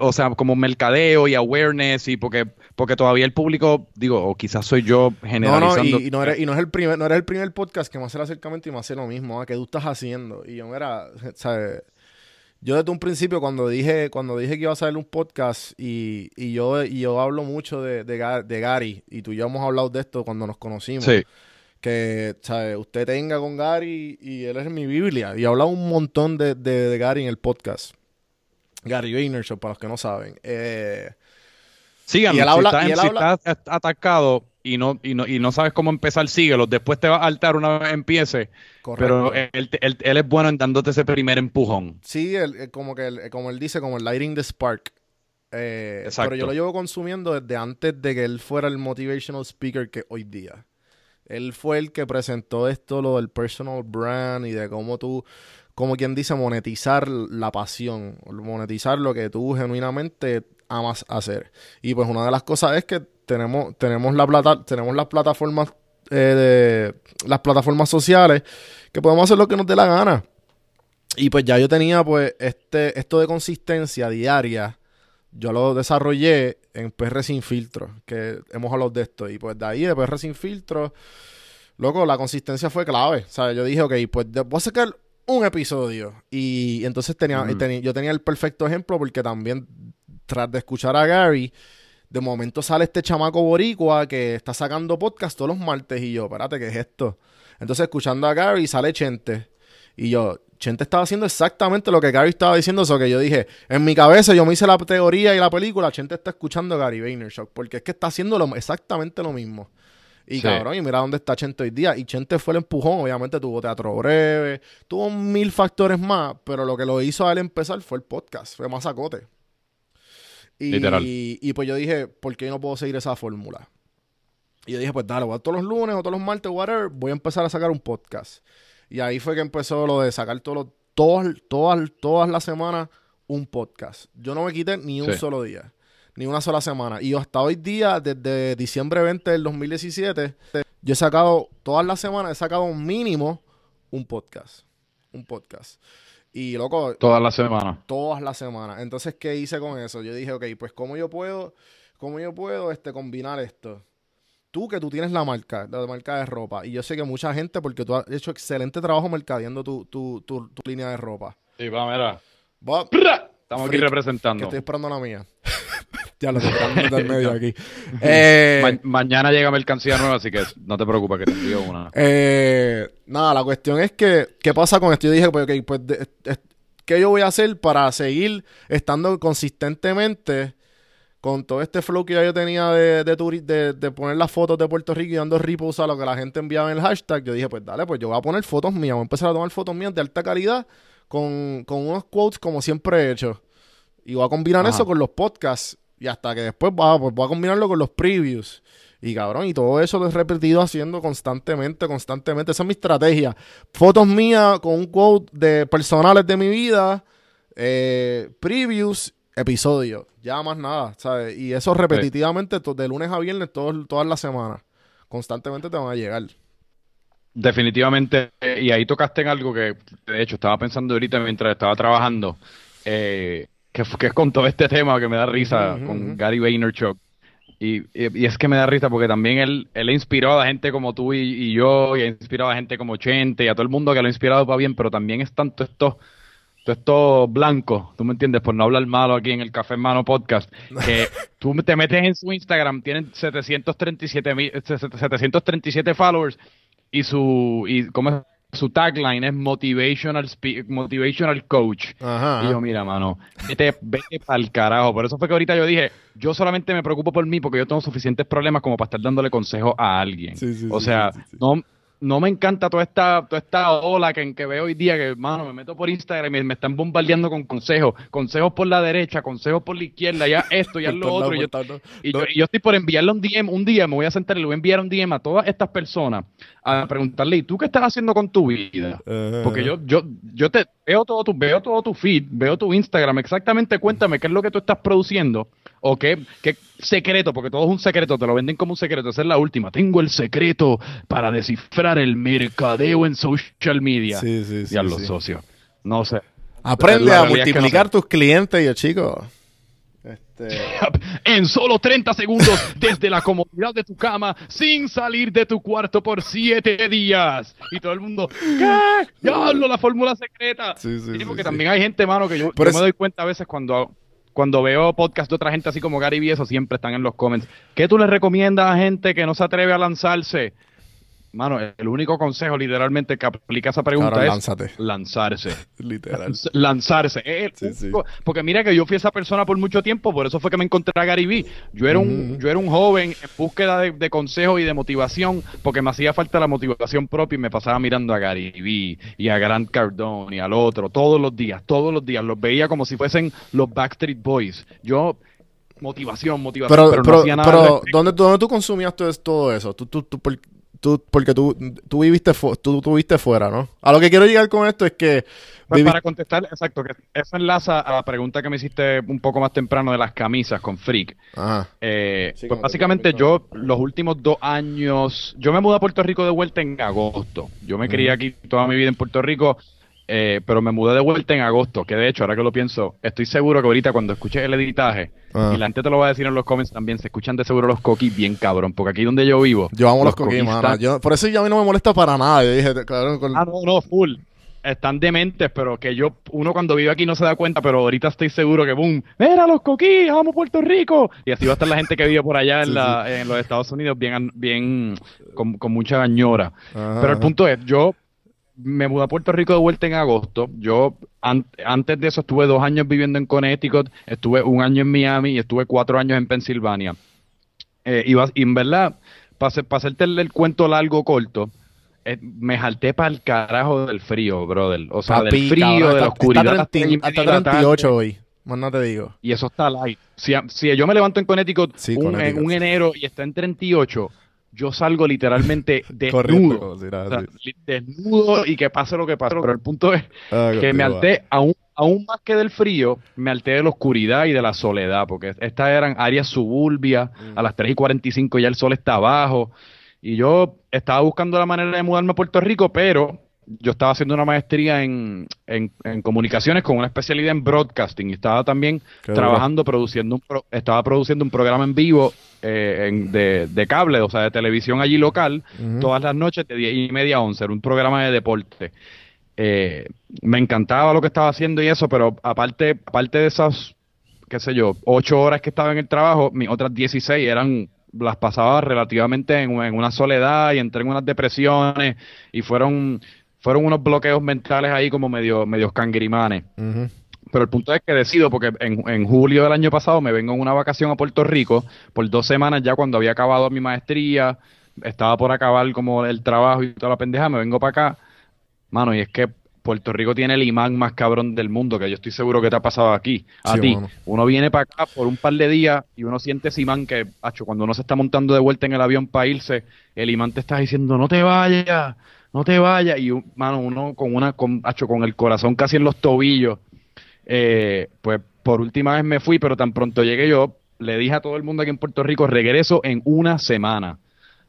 o sea, como mercadeo y awareness y porque, porque todavía el público, digo, o quizás soy yo generalizando. No, no, y, no, eres, y no es el primer, no era el primer podcast que me hace el acercamiento y me hace lo mismo, ¿ah? que tú estás haciendo. Y yo era, ¿sabes? Yo desde un principio cuando dije, cuando dije que iba a salir un podcast y, y yo, y yo hablo mucho de, de, Gary y tú y yo hemos hablado de esto cuando nos conocimos. Sí. Que, ¿sabes? Usted tenga con Gary y él es mi Biblia. Y he hablado un montón de, de Gary en el podcast. Gary Vaynerchuk, para los que no saben. Eh, Síganlo, si, estás, atacado y no, y, no, y no sabes cómo empezar, síguelo. Después te va a altar una vez empiece. Pero él, es bueno en dándote ese primer empujón. Sí, como, que como él dice, como el lighting the spark. Eh, pero yo lo llevo consumiendo desde antes de que él fuera el motivational speaker que hoy día. Él fue el que presentó esto, lo del personal brand y de cómo tú como quien dice, monetizar la pasión, monetizar lo que tú genuinamente amas hacer. Y pues una de las cosas es que tenemos, tenemos, la plata, tenemos las plataformas eh, las plataformas sociales que podemos hacer lo que nos dé la gana. Y pues ya yo tenía pues este, esto de consistencia diaria, yo lo desarrollé en PR sin filtro, que hemos hablado de esto. Y pues de ahí, de PR sin filtro, loco, la consistencia fue clave. O sea, yo dije, ok, pues voy a sacar un episodio. Y, entonces tenía, yo tenía el perfecto ejemplo porque también, tras de escuchar a Gary, de momento sale este chamaco boricua que está sacando podcast todos los martes y yo, espérate, ¿qué es esto? Entonces, escuchando a Gary, sale Chente. Y yo, Chente estaba haciendo exactamente lo que Gary estaba diciendo, eso que yo dije, en mi cabeza yo me hice la teoría y la película, Chente está escuchando a Gary Vaynerchuk, porque es que está haciendo exactamente lo mismo. Y cabrón, y mira dónde está Chente hoy día. Y Chente fue el empujón, obviamente tuvo teatro breve, tuvo mil factores más, pero lo que lo hizo a él empezar fue el podcast, fue más acote. Y, Literal. Y, pues yo dije, ¿por qué no puedo seguir esa fórmula? Y yo dije, pues dale, voy a todos los lunes o todos los martes, whatever, voy a empezar a sacar un podcast. Y ahí fue que empezó lo de sacar todos todas, todas, todas las semanas un podcast. Yo no me quité ni un solo día ni una sola semana. Y hasta hoy día, desde diciembre 20 del 2017, yo he sacado, todas las semanas he sacado un mínimo un podcast. Un podcast. Y loco. Todas las semanas. Todas las semanas. Entonces, ¿qué hice con eso? Yo dije, ok, pues cómo yo puedo, cómo yo puedo este, combinar esto. Tú que tú tienes la marca, la marca de ropa. Y yo sé que mucha gente, porque tú has hecho excelente trabajo mercadeando tu, tu, tu, línea de ropa. Sí, va, mira. Estamos aquí representando. Que estoy esperando la mía. Ya lo estoy del medio aquí. Eh, mañana llega mercancía nueva, así que no te preocupes que te envío una. Eh, nada, la cuestión es que, ¿qué pasa con esto? Yo dije, pues, okay, pues ¿qué yo voy a hacer para seguir estando consistentemente con todo este flow que ya yo tenía de, de, de, poner las fotos de Puerto Rico y dando repost a lo que la gente enviaba en el hashtag? Yo dije, pues dale, pues yo voy a poner fotos mías, voy a empezar a tomar fotos mías de alta calidad con, unos quotes como siempre he hecho. Y voy a combinar eso con los podcasts. Y hasta que después va, pues voy a combinarlo con los previews. Y cabrón, y todo eso lo he repetido haciendo constantemente, constantemente. Esa es mi estrategia. Fotos mías con un quote de personales de mi vida Eh, previews, episodios. Ya más nada, ¿sabes? Y eso repetitivamente, de lunes a viernes, todas las semanas. Constantemente te van a llegar. Definitivamente. Y ahí tocaste en algo que, de hecho, estaba pensando ahorita mientras estaba trabajando. Eh, que, que, es con todo este tema que me da risa con Gary Vaynerchuk. Y, y, es que me da risa porque también él, él ha inspirado a gente como tú y, yo, y ha inspirado a gente como Chente y a todo el mundo que lo ha inspirado para bien, pero también es tanto esto, esto blanco, tú me entiendes, por no hablar malo aquí en el Café Hermano Podcast, que tú te metes en su Instagram, tienen 737, 737 followers y su, y ¿cómo es? Su tagline es motivational motivational coach. y yo, mira, mano, vete, vete para el carajo. Por eso fue que ahorita yo dije, yo solamente me preocupo por mí porque yo tengo suficientes problemas como para estar dándole consejo a alguien. o sea, no no me encanta toda esta, toda esta ola que, que veo hoy día, que, mano, me meto por Instagram y me están bombardeando con consejos, consejos por la derecha, consejos por la izquierda, ya esto, ya lo otro. y, yo, estoy por enviarle un DM, un día me voy a sentar y le voy a enviar un DM a todas estas personas a preguntarle, ¿y tú qué estás haciendo con tu vida? Porque yo, yo, yo te veo todo tu, veo todo tu feed, veo tu Instagram, exactamente cuéntame qué es lo que tú estás produciendo o qué, qué secreto, porque todo es un secreto, te lo venden como un secreto, esa es la última. Tengo el secreto para descifrar el mercadeo en social media. Sí, sí, sí. Y a los socios. No sé. Aprende a multiplicar tus clientes, yo chico. Este... en solo 30 segundos desde la comodidad de tu cama sin salir de tu cuarto por 7 días. Y todo el mundo, ¿qué? Diablo, la fórmula secreta. Sí, sí, porque también hay gente, mano, que yo, me doy cuenta a veces cuando cuando veo podcast de otra gente así como Gary Vee, eso siempre están en los comments. ¿Qué tú le recomiendas a gente que no se atreve a lanzarse? Mano, el único consejo literalmente que aplica esa pregunta es lanzarse. Literal. Lanzarse. Porque mira que yo fui esa persona por mucho tiempo, por eso fue que me encontré a Gary Vee. Yo era un, yo era un joven en búsqueda de, de consejos y de motivación, porque me hacía falta la motivación propia y me pasaba mirando a Gary Vee y a Grant Cardone y al otro todos los días, todos los días. Los veía como si fuesen los Backstreet Boys. Yo motivación, motivación, pero, no hacía nada. Pero, ¿dónde, ¿dónde, tú consumías todo eso? ¿Tú, tú, tú, porque tú, tú viviste tú, tú fuera, ¿no? A lo que quiero llegar con esto es que... Pues para contestar, exacto, que eso enlaza a la pregunta que me hiciste un poco más temprano de las camisas con Freak. Ajá. Eh, pues básicamente yo los últimos dos años, yo me mudé a Puerto Rico de vuelta en agosto. Yo me crié aquí toda mi vida en Puerto Rico eh, pero me mudé de vuelta en agosto, que de hecho, ahora que lo pienso, estoy seguro que ahorita cuando escuches el editaje, ah. y la gente te lo va a decir en los comments también, se escuchan de seguro los coquis bien cabrón, porque aquí donde yo vivo... Yo amo los, coquis, por eso ya a mí no me molesta para nada. Yo dije, claro, Ah, no, no, full. Están dementes, pero que yo, uno cuando vive aquí no se da cuenta, pero ahorita estoy seguro que, boom, ¡Mira los coquis! ¡Vamos Puerto Rico! Y así va a estar la gente que vive por allá en, la, en los Estados Unidos bien, bien con, mucha gañora. pero el punto es, yo me mudé a Puerto Rico de vuelta en agosto. Yo antes de eso estuve dos años viviendo en Connecticut, estuve un año en Miami y estuve cuatro años en Pensilvania. Eh, y, en verdad, para, hacerte el, cuento largo corto, eh, me jalté para el carajo del frío, brother. O sea, del frío, de la oscuridad. Hasta, 38 hoy. Más no te digo. Y eso está light. Si, si yo me levanto en Connecticut, en un enero y está en 38, yo salgo literalmente desnudo. desnudo y que pase lo que pase. Pero el punto es ah, que me alté aún, aún más que del frío, me alté de la oscuridad y de la soledad, porque estas eran áreas suburbias, a las 3 y 45 ya el sol está abajo, y yo estaba buscando la manera de mudarme a Puerto Rico, pero yo estaba haciendo una maestría en, en, comunicaciones con una especialidad en broadcasting y estaba también trabajando, produciendo un estaba produciendo un programa en vivo eh, de, cable, o sea, de televisión allí local, todas las noches de 10 y media a 11, era un programa de deporte. Eh, me encantaba lo que estaba haciendo y eso, pero aparte, aparte de esas, qué sé yo, 8 horas que estaba en el trabajo, mis otras 16 eran las pasaba relativamente en, una soledad y entré en unas depresiones y fueron fueron unos bloqueos mentales ahí como medio medios cangrimanes. Pero el punto es que decido, porque en, julio del año pasado me vengo en una vacación a Puerto Rico por dos semanas ya cuando había acabado mi maestría, estaba por acabar como el trabajo y toda la pendeja, me vengo para acá. Mano, y es que Puerto Rico tiene el imán más cabrón del mundo, que yo estoy seguro que te ha pasado aquí, a ti. Uno viene para acá por un par de días y uno siente ese imán que, hacho, cuando uno se está montando de vuelta en el avión para irse, el imán te está diciendo, no te vayas, no te vayas. Y, mano, uno con una, con, con el corazón casi en los tobillos Eh, pues por última vez me fui, pero tan pronto llegué yo, le dije a todo el mundo aquí en Puerto Rico, regreso en una semana.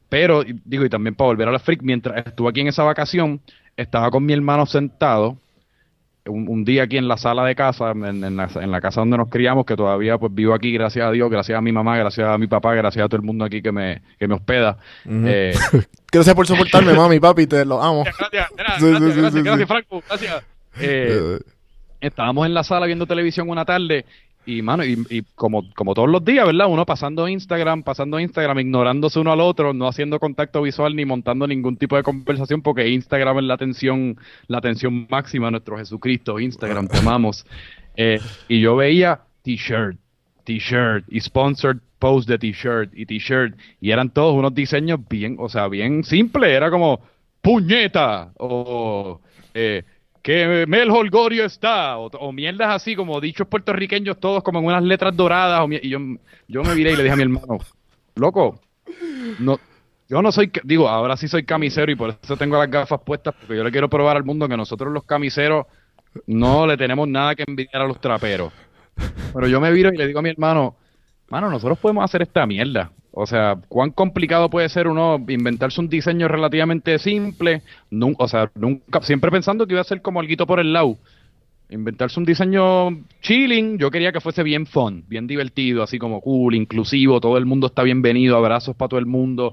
Pero, digo, y también para volver a la freak, mientras estuve aquí en esa vacación, estaba con mi hermano sentado, un, día aquí en la sala de casa, en, la, casa donde nos criamos, que todavía pues vivo aquí, gracias a Dios, gracias a mi mamá, gracias a mi papá, gracias a todo el mundo aquí que me, que me hospeda. Eh, gracias por soportarme, mami, papi, te lo amo. Gracias, gracias, gracias, Franco, gracias. Eh, estábamos en la sala viendo televisión una tarde y, mano, y, como, como todos los días, ¿verdad? Uno pasando Instagram, pasando Instagram, ignorándose uno al otro, no haciendo contacto visual ni montando ningún tipo de conversación, porque Instagram es la atención, la atención máxima nuestro Jesucristo. Instagram, te amamos. Eh, y yo veía t-shirt, t-shirt y sponsored post de t-shirt y t-shirt. Y eran todos unos diseños bien, o sea, bien simples. Era como puñeta o... Eh, que Mel Holgorio está, o, mierdas así como dichos puertorriqueños todos como en unas letras doradas, y yo, yo me viré y le dije a mi hermano, loco, no, yo no soy, digo, ahora sí soy camisero y por eso tengo las gafas puestas, porque yo le quiero probar al mundo que nosotros los camiseros no le tenemos nada que envidiar a los traperos. Pero yo me viro y le digo a mi hermano, mano, nosotros podemos hacer esta mierda. O sea, ¿cuán complicado puede ser uno inventarse un diseño relativamente simple? o sea, nunca, siempre pensando que iba a ser como algo por el lado. Inventarse un diseño chilling, yo quería que fuese bien fun, bien divertido, así como cool, inclusivo, todo el mundo está bienvenido, abrazos para todo el mundo,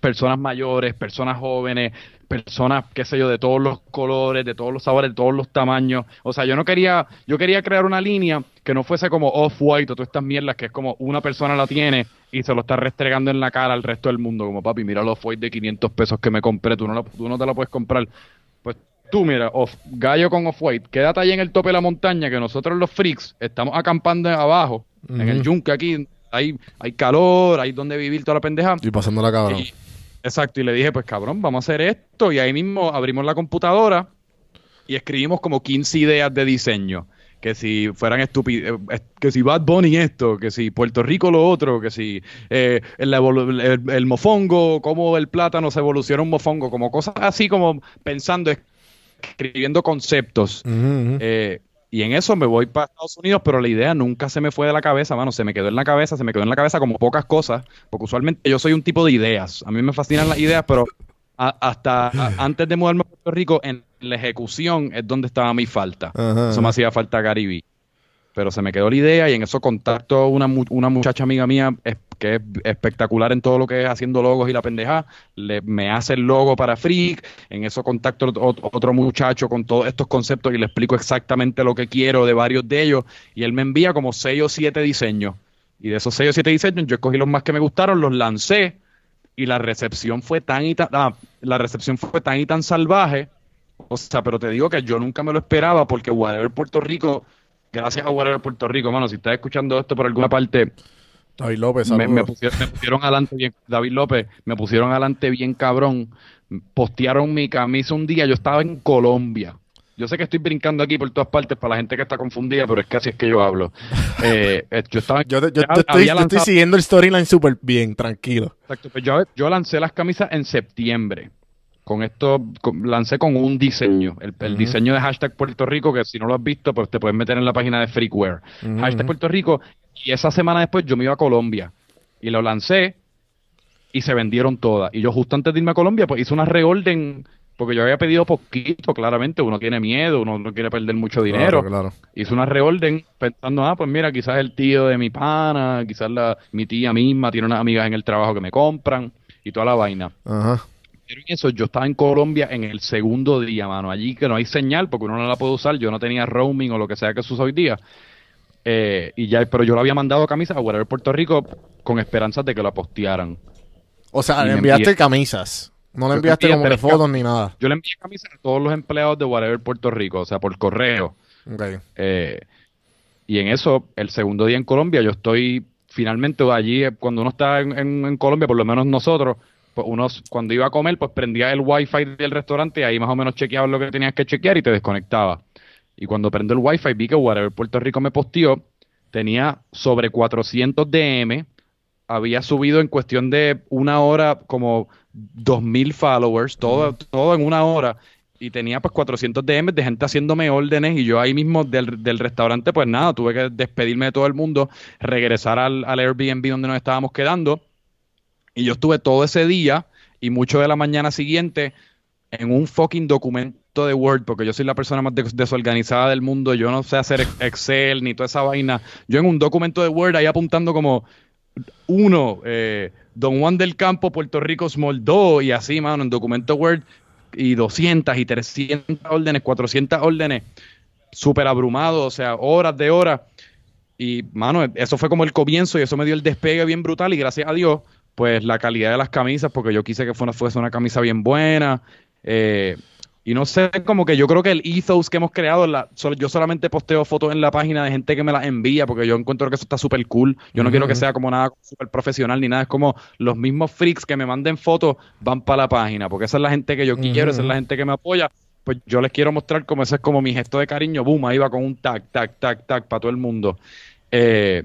personas mayores, personas jóvenes, personas, qué sé yo, de todos los colores, de todos los sabores, de todos los tamaños. O sea, yo no quería, yo quería crear una línea que no fuese como off-white o todas estas mierdas que es como una persona la tiene y se lo está restregando en la cara al resto del mundo. Como papi, mira los off-white de 500 pesos que me compré, tú no, tú no te la puedes comprar. Pues tú, mira, off, gallo con off-white, quédate ahí en el tope de la montaña que nosotros los freaks estamos acampando abajo, en el yunque aquí. Hay, hay calor, hay donde vivir toda la pendeja. Y pasando la cabrón. Exacto, y le dije, pues cabrón, vamos a hacer esto. Y ahí mismo abrimos la computadora y escribimos como 15 ideas de diseño. Que si fueran estúpidos, eh, que si Bad Bunny esto, que si Puerto Rico lo otro, que si eh, el, mofongo, cómo el plátano se evoluciona un mofongo, como cosas así como pensando, escribiendo conceptos. Eh, y en eso me voy para Estados Unidos, pero la idea nunca se me fue de la cabeza, mano, se me quedó en la cabeza, se me quedó en la cabeza como pocas cosas, porque usualmente yo soy un tipo de ideas, a mí me fascinan las ideas, pero hasta antes de mudarme a Puerto Rico, en la ejecución es donde estaba mi falta. eso me hacía falta Gary pero se me quedó la idea y en eso contacto una, una muchacha amiga mía que es espectacular en todo lo que es haciendo logos y la pendeja, le, me hace el logo para Freak, en eso contacto otro muchacho con todos estos conceptos y le explico exactamente lo que quiero de varios de ellos. Y él me envía como seis o siete diseños. Y de esos seis o siete diseños yo escogí los más que me gustaron, los lancé. Y la recepción fue tan y tan, ah, la recepción fue tan y tan salvaje, o sea, pero te digo que yo nunca me lo esperaba porque Whatever Puerto Rico gracias a Warrior Puerto Rico, mano, si estás escuchando esto por alguna parte, David López, me, me, pusieron, adelante bien, David López, me pusieron adelante bien cabrón, postearon mi camisa un día, yo estaba en Colombia. Yo sé que estoy brincando aquí por todas partes para la gente que está confundida, pero es que así es que yo hablo. Eh, eh, yo estaba. Yo, estoy, siguiendo el storyline súper bien, tranquilo. Exacto, pues yo, yo lancé las camisas en septiembre con esto lancé con un diseño, el, diseño de hashtag Puerto Rico, que si no lo has visto, pues te puedes meter en la página de Freakware. Hashtag Puerto Rico, y esa semana después yo me iba a Colombia y lo lancé y se vendieron todas. Y yo justo antes de irme a Colombia, pues hice una reorden, porque yo había pedido poquito, claramente, uno tiene miedo, uno no quiere perder mucho dinero. Claro, Hice una reorden pensando, ah, pues mira, quizás el tío de mi pana, quizás la, mi tía misma tiene unas amigas en el trabajo que me compran y toda la vaina. Ajá eso, yo estaba en Colombia en el segundo día, mano. Allí que no hay señal porque uno no la puede usar. Yo no tenía roaming o lo que sea que se usa hoy día. Eh, y ya, pero yo lo había mandado camisa a Whatever Puerto Rico con esperanzas de que la postearan. O sea, le enviaste camisas. No le enviaste como de fotos ni nada. Yo le envié camisas a todos los empleados de Whatever Puerto Rico, o sea, por correo. Eh, y en eso, el segundo día en Colombia, yo estoy finalmente allí, cuando uno está en Colombia, por lo menos nosotros, pues uno cuando iba a comer, pues prendía el wifi del restaurante y ahí más o menos chequeaba lo que tenías que chequear y te desconectaba. Y cuando prendo el wifi vi que Whatever Puerto Rico me posteó, tenía sobre 400 DM, había subido en cuestión de una hora como 2.000 followers, todo, todo en una hora. y tenía pues 400 DMs de gente haciéndome órdenes y yo ahí mismo del, del restaurante pues nada, tuve que despedirme de todo el mundo, regresar al, al Airbnb donde nos estábamos quedando y yo estuve todo ese día y mucho de la mañana siguiente en un fucking documento de Word, porque yo soy la persona más desorganizada del mundo, yo no sé hacer Excel ni toda esa vaina. Yo en un documento de Word ahí apuntando como uno, eh, Don Juan del Campo, Puerto Rico Small 2 y así, mano, en documento Word y 200 y 300 órdenes, 400 órdenes, súper abrumado, o sea, horas de horas. Y, mano, eso fue como el comienzo y eso me dio el despegue bien brutal y gracias a Dios, pues la calidad de las camisas, porque yo quise que fuese una camisa bien buena, eh, y no sé, como que yo creo que el ethos que hemos creado, la, yo solamente posteo fotos en la página de gente que me las envía, porque yo encuentro que eso está súper cool. Yo no quiero que sea como nada súper profesional ni nada. Es como los mismos freaks que me manden fotos van para la página, porque esa es la gente que yo quiero, esa es la gente que me apoya. Pues yo les quiero mostrar como ese es como mi gesto de cariño. Boom, ahí va con un tag, tag, tag, tag para todo el mundo. Eh,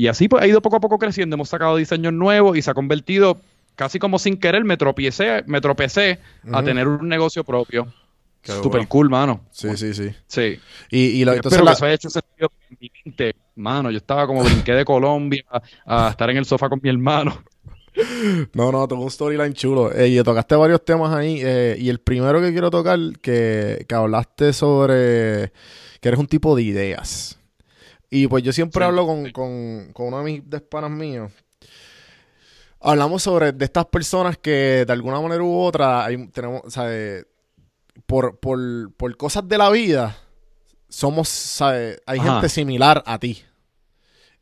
y así pues ha ido poco a poco creciendo. Hemos sacado diseños nuevos y se ha convertido casi como sin querer me tropecé, me tropecé a tener un negocio propio. Super cool, mano. Sí, sí, sí. Sí. Y, y la, entonces la... eso haya hecho sentido en mi mente. Mano, yo estaba como brinqué de Colombia a estar en el sofá con mi hermano. No, no, tengo un storyline chulo. Eh, y tocaste varios temas ahí. Eh, y el primero que quiero tocar, que, que, hablaste sobre que eres un tipo de ideas. Y pues yo siempre hablo con, con, con uno de mis despanas míos, hablamos sobre de estas personas que de alguna manera u otra tenemos, ¿sabes? Por, por, por, cosas de la vida, somos, ¿sabes? Hay gente similar a ti.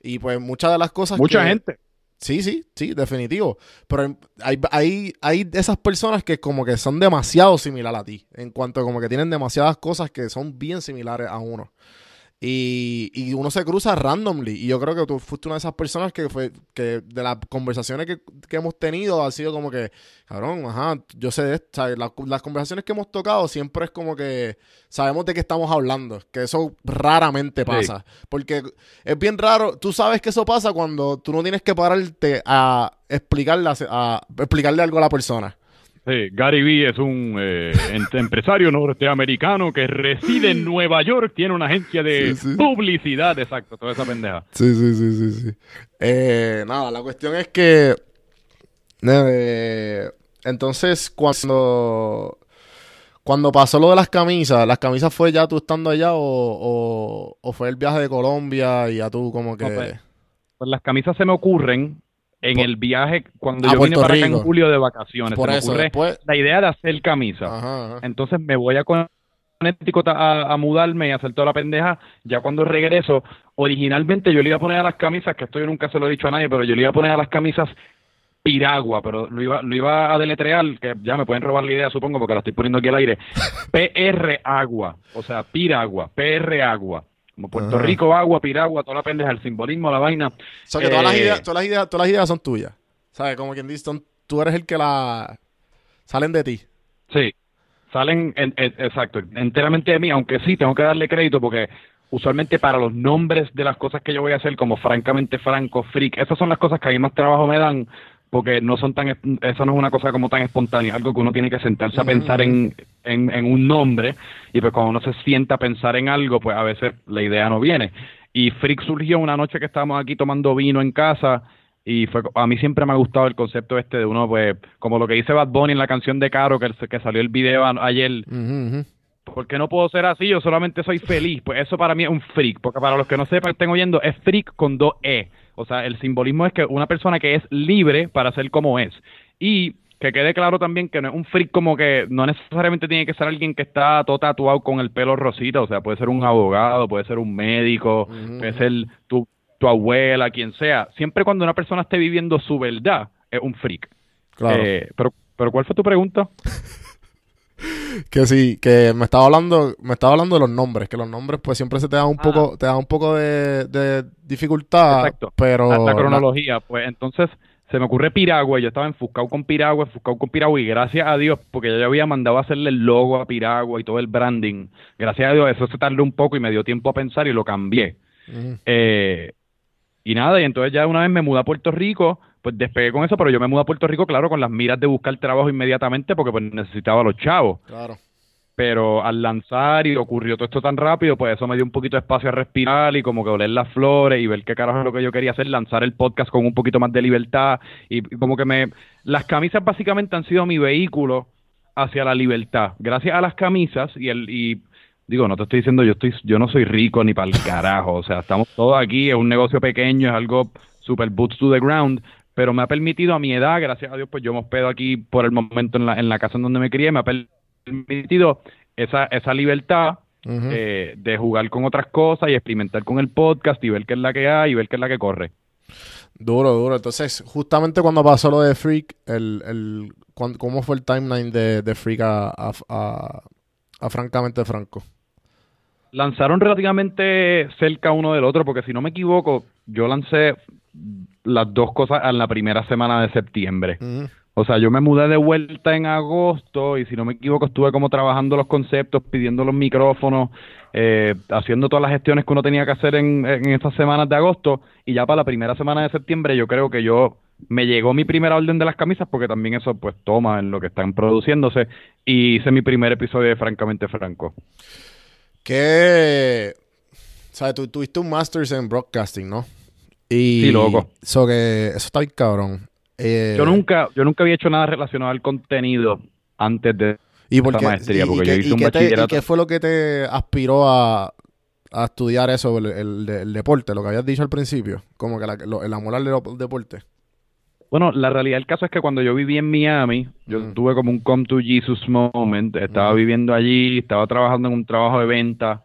Y pues muchas de las cosas. Mucha gente. Sí, sí, sí, definitivo. Pero hay, hay, hay esas personas que como que son demasiado similares a ti. En cuanto a como que tienen demasiadas cosas que son bien similares a uno. Y, y, uno se cruza randomly. Y yo creo que tú fuiste una de esas personas que fue que de las conversaciones que, hemos tenido ha sido como que, cabrón, ajá, yo sé de esto. las conversaciones que hemos tocado siempre es como que sabemos de qué estamos hablando. Que eso raramente pasa. Porque es bien raro. Tú sabes que eso pasa cuando tú no tienes que pararte a explicarle, a explicarle algo a la persona. Gary Vee es un eh, empresario norteamericano que reside en Nueva York, tiene una agencia de publicidad, exacto, toda esa pendeja. Sí, sí, sí, sí, sí. Eh, nada, la cuestión es que eh, entonces cuando cuando pasó lo de las camisas, ¿las camisas fue ya tú estando allá o, o, fue el viaje de Colombia y ya tú como que... pues, pues las camisas se me ocurren en el viaje cuando yo vine para acá en julio de vacaciones. Por eso, la idea de hacer camisa. Entonces me voy a Connecticut a, a, mudarme y hacer toda la pendeja. Ya cuando regreso, originalmente yo le iba a poner a las camisas, que esto yo nunca se lo he dicho a nadie, pero yo le iba a poner a las camisas Piragua, pero lo iba, lo iba a deletrear, que ya me pueden robar la idea, supongo, porque la estoy poniendo aquí al aire. PR Agua, o sea, Piragua, PR Agua. Como Puerto Rico, agua, piragua, toda la pendeja, el simbolismo, la vaina. O sea, que todas, las eh, ideas, todas, las ideas, todas las ideas son tuyas. ¿Sabes? Como quien dice, tú eres el que la... Salen de ti. Sí, salen, en, exacto, enteramente de mí, aunque sí, tengo que darle crédito porque usualmente para los nombres de las cosas que yo voy a hacer, como francamente franco, freak, esas son las cosas que a mí más trabajo me dan, porque no son tan, eso no es una cosa como tan espontánea, algo que uno tiene que sentarse a pensar en, en, un nombre, y pues cuando uno se sienta a pensar en algo, pues a veces la idea no viene. Y Freak surgió una noche que estábamos aquí tomando vino en casa, y fue a mí siempre me ha gustado el concepto este de uno, pues, como lo que dice Bad Bunny en la canción de Caro, que, que salió el video ayer, porque no puedo ser así, yo solamente soy feliz. Pues eso para mí es un freak, porque para los que no sepan, estén oyendo, es freak con dos E. O sea, el simbolismo es que una persona que es libre para ser como es. Y que quede claro también que no es un freak como que no necesariamente tiene que ser alguien que está todo tatuado con el pelo rosita, o sea, puede ser un abogado, puede ser un médico, puede ser tu, tu abuela, quien sea. Siempre cuando una persona esté viviendo su verdad, es un freak. Claro. Eh, pero, pero ¿cuál fue tu pregunta? que sí, que me estaba hablando, me estaba hablando de los nombres, que los nombres pues siempre se te da un ah. poco, te da un poco de, dificultad, Exacto. pero la, cronología, pues entonces se me ocurre Piragua, yo estaba enfocado con Piragua, enfocado con Piragua y gracias a Dios, porque yo ya había mandado a hacerle el logo a Piragua y todo el branding, gracias a Dios eso se tardó un poco y me dio tiempo a pensar y lo cambié. eh, y nada, y entonces ya una vez me mudé a Puerto Rico, pues despegué con eso, pero yo me mudé a Puerto Rico, claro, con las miras de buscar trabajo inmediatamente porque pues necesitaba a los chavos. Claro. pero al lanzar y ocurrió todo esto tan rápido, pues eso me dio un poquito de espacio a respirar y como que oler las flores y ver qué carajo es lo que yo quería hacer, lanzar el podcast con un poquito más de libertad y como que me... Las camisas básicamente han sido mi vehículo hacia la libertad. Gracias a las camisas y el... Y, digo, no te estoy diciendo, yo estoy, yo no soy rico ni para el carajo, o sea, estamos todos aquí, es un negocio pequeño, es algo super boots to the ground, pero me ha permitido a mi edad, gracias a Dios, pues yo me hospedo aquí por el momento en la, en la casa en donde me crié, me ha permitido esa, esa libertad eh, de jugar con otras cosas y experimentar con el podcast y ver qué es la que hay y ver qué es la que corre. Duro, duro. Entonces, justamente cuando pasó lo de Freak, el, el, ¿cómo fue el timeline de, de Freak a, a, Francamente Franco? Lanzaron relativamente cerca uno del otro, porque si no me equivoco, yo lancé las dos cosas en la primera semana de septiembre. O sea, yo me mudé de vuelta en agosto y si no me equivoco estuve como trabajando los conceptos, pidiendo los micrófonos, eh, haciendo todas las gestiones que uno tenía que hacer en, en estas semanas de agosto y ya para la primera semana de septiembre yo creo que yo me llegó mi primera orden de las camisas porque también eso pues toma en lo que están produciéndose y hice mi primer episodio de Francamente Franco. Que, o sea, tú tuviste un Masters en Broadcasting, ¿no? Y sí, loco. Eso que, eso está bien cabrón. Eh, yo nunca, yo nunca había hecho nada relacionado al contenido antes de ¿Y maestría, porque yo hice un bachillerato. ¿Y qué fue lo que te aspiró a, estudiar eso, el, deporte, lo que habías dicho al principio? Como que la, el amor al deporte. Bueno, la realidad del caso es que cuando yo viví en Miami, yo tuve como un come to Jesus moment. Estaba viviendo allí, estaba trabajando en un trabajo de venta.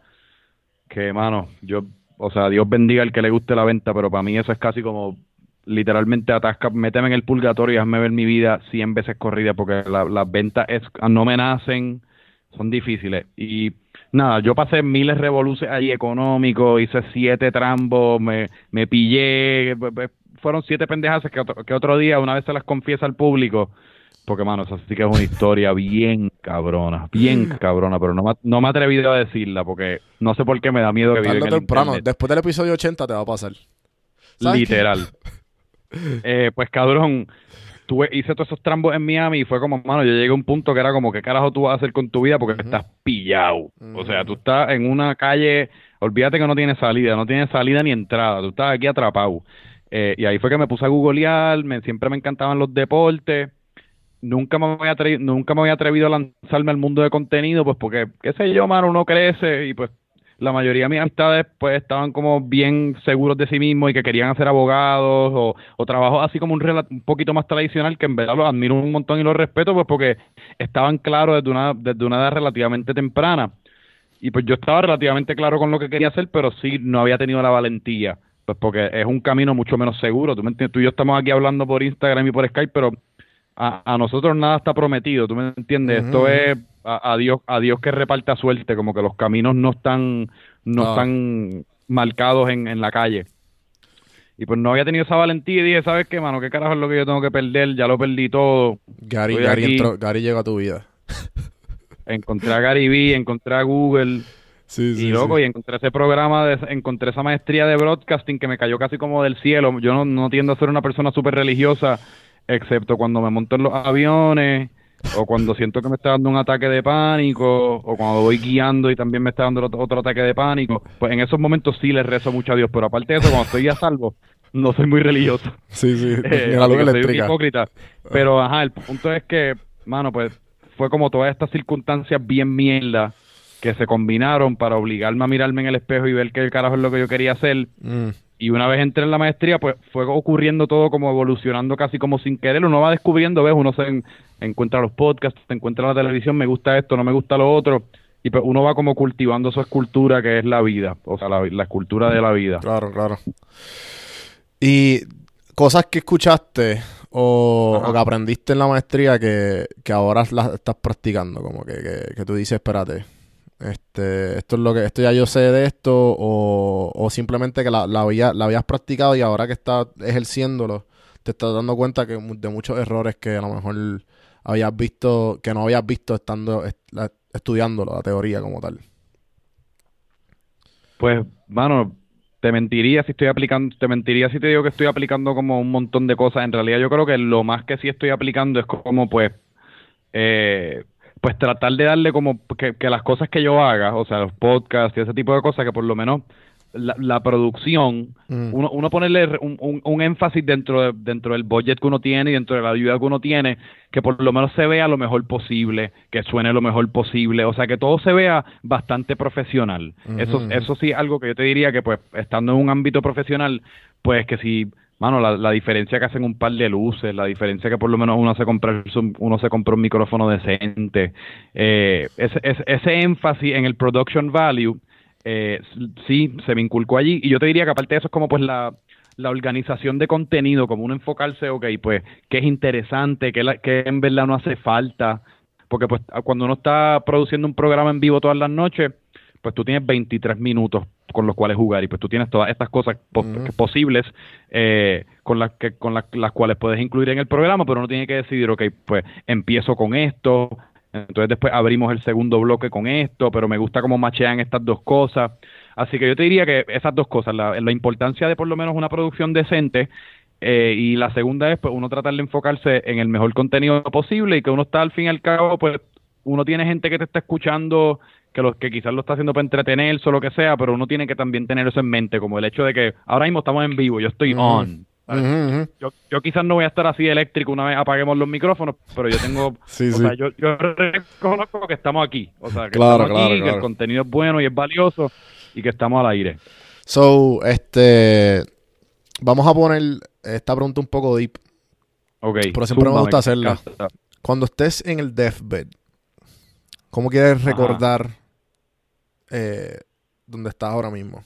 Que, mano, yo, o sea, Dios bendiga al que le guste la venta, pero para mí eso es casi como literalmente atasca, méteme en el purgatorio y hazme ver mi vida 100 veces corrida porque las ventas es, no me nacen, son difíciles. Y nada, yo pasé miles revoluciones allí económicos, hice siete trambos, me, me pillé, fueron siete pendejas que que otro día, una vez se las confiesa al público, porque, mano, eso sí que es una historia bien cabrona, bien cabrona, pero no me, no me he atrevido a decirla porque no sé por qué me da miedo que viva en Después del episodio 80 te va a pasar. Literal. Eh, pues cabrón, tuve, hice todos esos trambos en Miami y fue como, mano, yo llegué a un punto que era como, ¿qué carajo tú vas a hacer con tu vida? Porque estás pillado. O sea, tú estás en una calle, olvídate que no tiene salida, no tiene salida ni entrada, tú estás aquí atrapado. Eh, y ahí fue que me puse a googlear, me, siempre me encantaban los deportes. Nunca me, había nunca me había atrevido a lanzarme al mundo de contenido, pues porque, qué sé yo, mano, uno crece y pues la mayoría de mis amistades pues estaban como bien seguros de sí mismos y que querían hacer abogados o, o trabajo así como un, un poquito más tradicional que en verdad los admiro un montón y los respeto pues porque estaban claros desde una, desde una edad relativamente temprana. Y pues yo estaba relativamente claro con lo que quería hacer pero sí no había tenido la valentía pues porque es un camino mucho menos seguro. Tú me entiendes tú y yo estamos aquí hablando por Instagram y por Skype pero a, nosotros nada está prometido, ¿tú me entiendes? Esto es a, Dios, a Dios que reparta suerte, como que los caminos no están, no, están marcados en, en la calle. Y pues no había tenido esa valentía y dije, ¿sabes qué, mano? ¿Qué carajo es lo que yo tengo que perder? Ya lo perdí todo. Gary, Gary, entró, Gary llegó a tu vida. encontré a Gary B, encontré a Google. Sí, sí, y loco, y encontré ese programa, de, encontré esa maestría de broadcasting que me cayó casi como del cielo. Yo no, no tiendo a ser una persona súper religiosa, excepto cuando me monto en los aviones o cuando siento que me está dando un ataque de pánico, o cuando voy guiando y también me está dando otro, ataque de pánico, pues en esos momentos sí le rezo mucho a Dios, pero aparte de eso, cuando estoy a salvo, no soy muy religioso. Sí, sí, eh, soy un hipócrita. Pero, ajá, el punto es que, mano, pues fue como todas estas circunstancias bien mierda que se combinaron para obligarme a mirarme en el espejo y ver qué carajo es lo que yo quería hacer. Mm. Y una vez entré en la maestría, pues fue ocurriendo todo como evolucionando casi como sin querer. Uno va descubriendo, ¿ves? Uno se encuentra los podcasts, se encuentra la televisión, me gusta esto, no me gusta lo otro. Y pues uno va como cultivando su escultura que es la vida, o sea, la, escultura de la vida. Claro, claro. Y cosas que escuchaste o, que aprendiste en la maestría que, ahora las estás practicando, como que, que, que tú dices, espérate, este, esto es lo que, esto ya yo sé de esto, o, simplemente que la, la, la habías practicado y ahora que estás ejerciéndolo, te estás dando cuenta que de muchos errores que a lo mejor habías visto, que no habías visto estando estudiándolo, la teoría como tal. Pues, mano, te mentiría si estoy aplicando, te mentiría si te digo que estoy aplicando como un montón de cosas. En realidad yo creo que lo más que sí estoy aplicando es como pues eh, pues tratar de darle como que, que, las cosas que yo haga, o sea, los podcasts y ese tipo de cosas, que por lo menos la, producción, mm. uno, uno ponerle un, un, énfasis dentro, dentro del budget que uno tiene y dentro de la ayuda que uno tiene, que por lo menos se vea lo mejor posible, que suene lo mejor posible, o sea, que todo se vea bastante profesional. Eso, eso sí, algo que yo te diría que pues estando en un ámbito profesional, pues que si mano, la, la, diferencia que hacen un par de luces, la diferencia que por lo menos uno se compra, uno se compra un micrófono decente, eh, ese, ese, énfasis en el production value, eh, sí, se me inculcó allí. Y yo te diría que aparte de eso es como pues la, la organización de contenido, como uno enfocarse, ok, pues, qué es interesante, qué, qué en verdad no hace falta, porque pues cuando uno está produciendo un programa en vivo todas las noches, pues tú tienes 23 minutos con los cuales jugar y pues tú tienes todas estas cosas posibles eh, con las que con las cuales puedes incluir en el programa, pero uno tiene que decidir, ok, pues empiezo con esto, entonces después abrimos el segundo bloque con esto, pero me gusta cómo machean estas dos cosas. Así que yo te diría que esas dos cosas, la, la importancia de por lo menos una producción decente eh, y la segunda es pues uno tratar de enfocarse en el mejor contenido posible y que uno está al fin y al cabo pues uno tiene gente que te está escuchando que los que quizás lo está haciendo para entretenerse o lo que sea, pero uno tiene que también tener eso en mente, como el hecho de que ahora mismo estamos en vivo, yo estoy on. Yo, yo, quizás no voy a estar así eléctrico una vez apaguemos los micrófonos, pero yo tengo, o sea, yo, yo, reconozco que estamos aquí, o sea, que estamos aquí, que el contenido es bueno y es valioso y que estamos al aire. So, este, vamos a poner esta pregunta un poco deep. Ok. Pero siempre me gusta hacerla. Cuando estés en el deathbed, ¿cómo quieres recordar eh, dónde estás ahora mismo?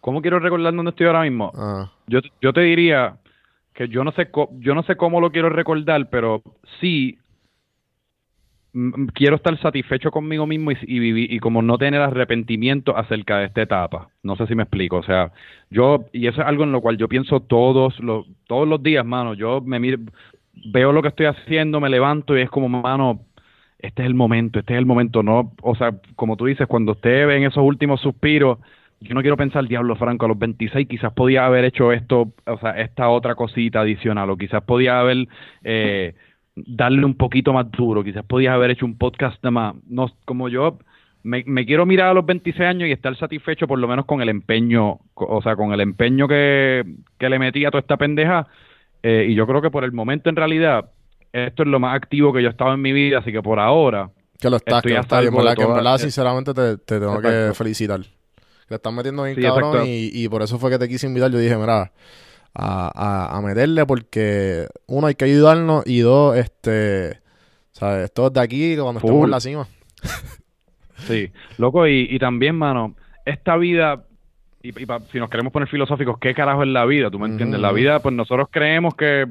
¿Cómo quiero recordar dónde estoy ahora mismo? Ah. Yo, yo te diría que yo no sé yo no sé cómo lo quiero recordar, pero sí quiero estar satisfecho conmigo mismo y, y, y como no tener arrepentimiento acerca de esta etapa. No sé si me explico. O sea, yo, y eso es algo en lo cual yo pienso todos los, todos los días, mano. Yo me miro, veo lo que estoy haciendo, me levanto y es como, mano, este es el momento, este es el momento, no, o sea, como tú dices, cuando usted ve en esos últimos suspiros, yo no quiero pensar, diablo Franco, a los 26 quizás podía haber hecho esto, o sea, esta otra cosita adicional, o quizás podía haber, eh, darle un poquito más duro, quizás podía haber hecho un podcast de más, no, como yo, me, me, quiero mirar a los 26 años y estar satisfecho por lo menos con el empeño, o sea, con el empeño que, que le metí a toda esta pendeja, eh, y yo creo que por el momento en realidad esto es lo más activo que yo he estado en mi vida, así que por ahora. Que lo estás, que lo estás, en verdad, sinceramente, te, tengo que felicitar. Le estás metiendo bien cabrón y, por eso fue que te quise invitar. Yo dije, mira, a, a, meterle porque, uno, hay que ayudarnos y dos, este, ¿sabes? Todos de aquí cuando estemos en la cima. sí, loco, y, y también, mano, esta vida y, si nos queremos poner filosóficos, ¿qué carajo es la vida? ¿Tú me entiendes? La vida, pues nosotros creemos que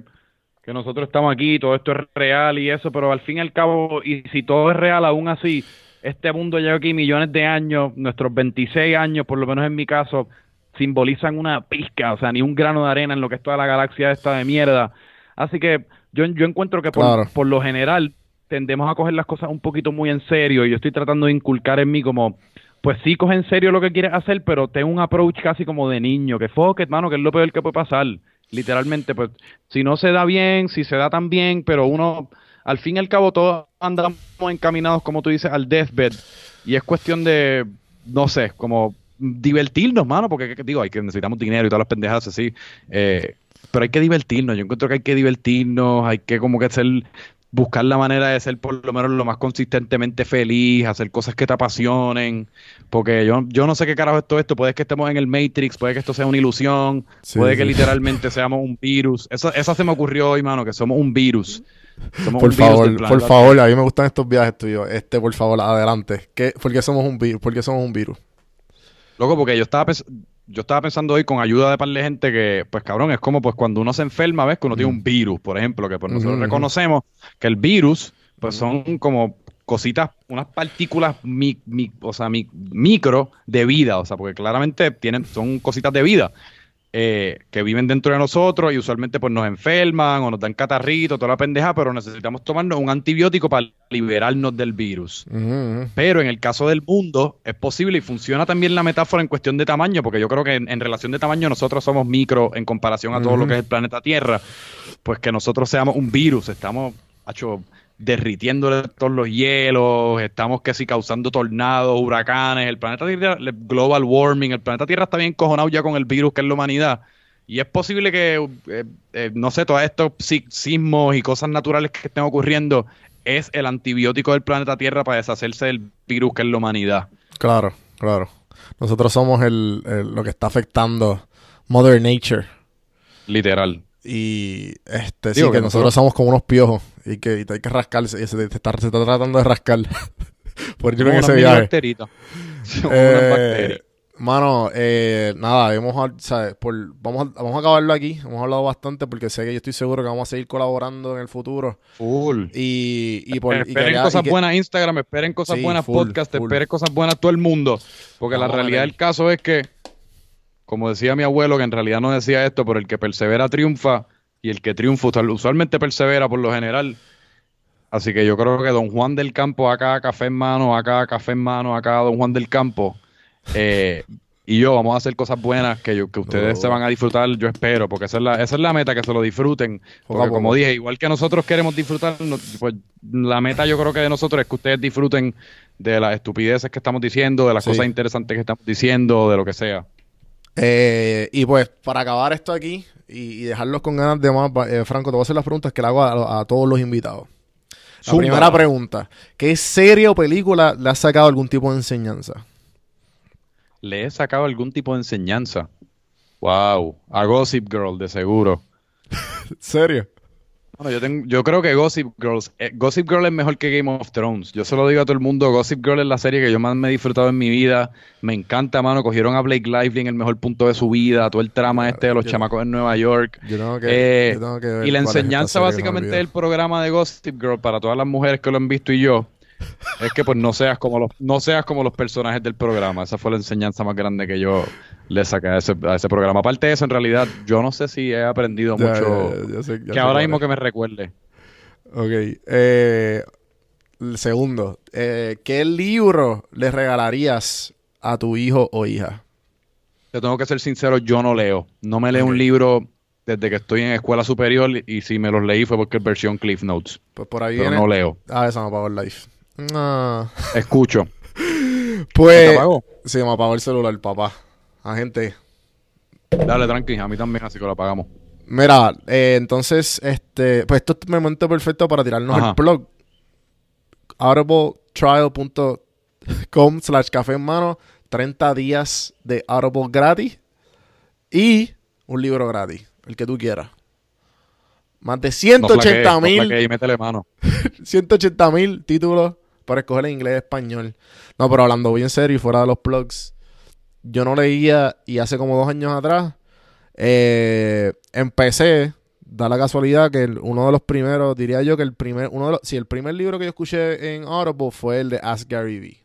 que nosotros estamos aquí, todo esto es real y eso, pero al fin y al cabo, y si todo es real aún así, este mundo lleva aquí millones de años, nuestros 26 años, por lo menos en mi caso, simbolizan una pizca, o sea, ni un grano de arena en lo que es toda la galaxia esta de mierda. Así que yo, yo encuentro que por, por lo general tendemos a coger las cosas un poquito muy en serio y yo estoy tratando de inculcar en mí como, pues sí, coge en serio lo que quieres hacer, pero ten un approach casi como de niño, que fuck hermano, que es lo peor que puede pasar literalmente, pues si no se da bien, si se da tan bien, pero uno, al fin y al cabo, todos andamos encaminados, como tú dices, al deathbed. Y es cuestión de, no sé, como divertirnos, mano, porque digo, hay que necesitamos dinero y todas las pendejadas así. Eh, pero hay que divertirnos, yo encuentro que hay que divertirnos, hay que como que ser buscar la manera de ser por lo menos lo más consistentemente feliz, hacer cosas que te apasionen, porque yo, yo no sé qué carajo es todo esto, puede que estemos en el Matrix, puede que esto sea una ilusión, puede que literalmente seamos un virus, eso, eso se me ocurrió hoy, mano, que somos un virus. por favor, por favor, a mí me gustan estos viajes tuyos, este, por favor, adelante, ¿Qué, ¿por qué somos un virus? ¿Por qué somos un virus? Loco, porque yo estaba yo estaba pensando hoy con ayuda de par de gente que, pues cabrón, es como pues cuando uno se enferma, ves que uno tiene un virus, por ejemplo, que pues nosotros reconocemos que el virus, pues son como cositas, unas partículas o sea, micro de vida, o sea, porque claramente tienen, son cositas de vida. Eh, que viven dentro de nosotros y usualmente pues nos enferman o nos dan catarrito, toda la pendeja, pero necesitamos tomarnos un antibiótico para liberarnos del virus. Pero en el caso del mundo es posible y funciona también la metáfora en cuestión de tamaño, porque yo creo que en, relación de tamaño nosotros somos micro en comparación a todo lo que es el planeta Tierra, pues que nosotros seamos un virus, estamos, hecho, derritiéndole todos los hielos, estamos casi causando tornados, huracanes, el planeta Tierra, global warming, el planeta Tierra está bien cojonado ya con el virus que es la humanidad. Y es posible que, eh, eh, no sé, todos estos sismos y cosas naturales que estén ocurriendo es el antibiótico del planeta Tierra para deshacerse del virus que es la humanidad. Claro, claro. Nosotros somos el, lo que está afectando Mother Nature. Literal. Y este, sí, que, nosotros, somos como unos piojos y que hay que rascarse y se, se, está, tratando de rascar por ir en ese viaje. Eh, mano, eh, nada, vamos a, por, vamos, a, vamos a acabarlo aquí. Hemos hablado bastante porque sé que yo estoy seguro que vamos a seguir colaborando en el futuro. Full. Y, y por, esperen cosas buenas Instagram, esperen cosas buenas podcast, esperen cosas buenas todo el mundo. Porque la realidad del caso es que como decía mi abuelo, que en realidad no decía esto, pero el que persevera triunfa y el que triunfa usualmente persevera por lo general. Así que yo creo que Don Juan del Campo, acá café en mano, acá café en mano, acá Don Juan del Campo, eh, y yo vamos a hacer cosas buenas que, que ustedes se van a disfrutar, yo espero, porque esa es la, esa es la meta, que se lo disfruten. Porque como dije, igual que nosotros queremos disfrutar, pues la meta yo creo que de nosotros es que ustedes disfruten de las estupideces que estamos diciendo, de las cosas interesantes que estamos diciendo, de lo que sea. Eh, y pues, para acabar esto aquí y, dejarlos con ganas de más, eh, Franco, te voy a hacer las preguntas que le hago a, todos los invitados. La primera pregunta: ¿qué serie o película le has sacado algún tipo de enseñanza? Le he sacado algún tipo de enseñanza. Wow, a Gossip Girl, de seguro. ¿Serio? Yo, tengo, yo creo que Gossip Girls, eh, Gossip Girl es mejor que Game of Thrones. Yo se lo digo a todo el mundo, Gossip Girl es la serie que yo más me he disfrutado en mi vida. Me encanta, mano. Cogieron a Blake Lively en el mejor punto de su vida, todo el trama este de los chamacos en Nueva York. Eh, y la enseñanza básicamente del programa de Gossip Girl para todas las mujeres que lo han visto y yo es que pues no seas como los no seas como los personajes del programa. Esa fue la enseñanza más grande que yo le saqué a ese, programa. Aparte de eso, en realidad, yo no sé si he aprendido mucho que ahora mismo que me recuerde. Ok. Eh, el segundo. Eh, ¿Qué libro le regalarías a tu hijo o hija? Te tengo que ser sincero, yo no leo. No me leo un libro desde que estoy en escuela superior y si me los leí fue porque es versión Cliff Notes. Pues por ahí Pero no leo. Ah, me apagó el live. No. Escucho. pues. ¿Te apagó? Sí, me apagó el celular, papá. A gente. Dale, tranqui, a mí también, así que lo apagamos. Mira, eh, entonces, este, pues esto es el momento perfecto para tirarnos el blog. audibletrial.com slash café en mano. 30 días de Audible gratis. Y un libro gratis, el que tú quieras. Más de 180 mil. 180 mil títulos para escoger en inglés y español. No, pero hablando bien serio y fuera de los plugs, yo no leía y hace como dos años atrás eh, empecé, da la casualidad que uno de los primeros, diría yo que el primer, uno de los, sí, el primer libro que yo escuché en Audible fue el de Ask Gary Vee.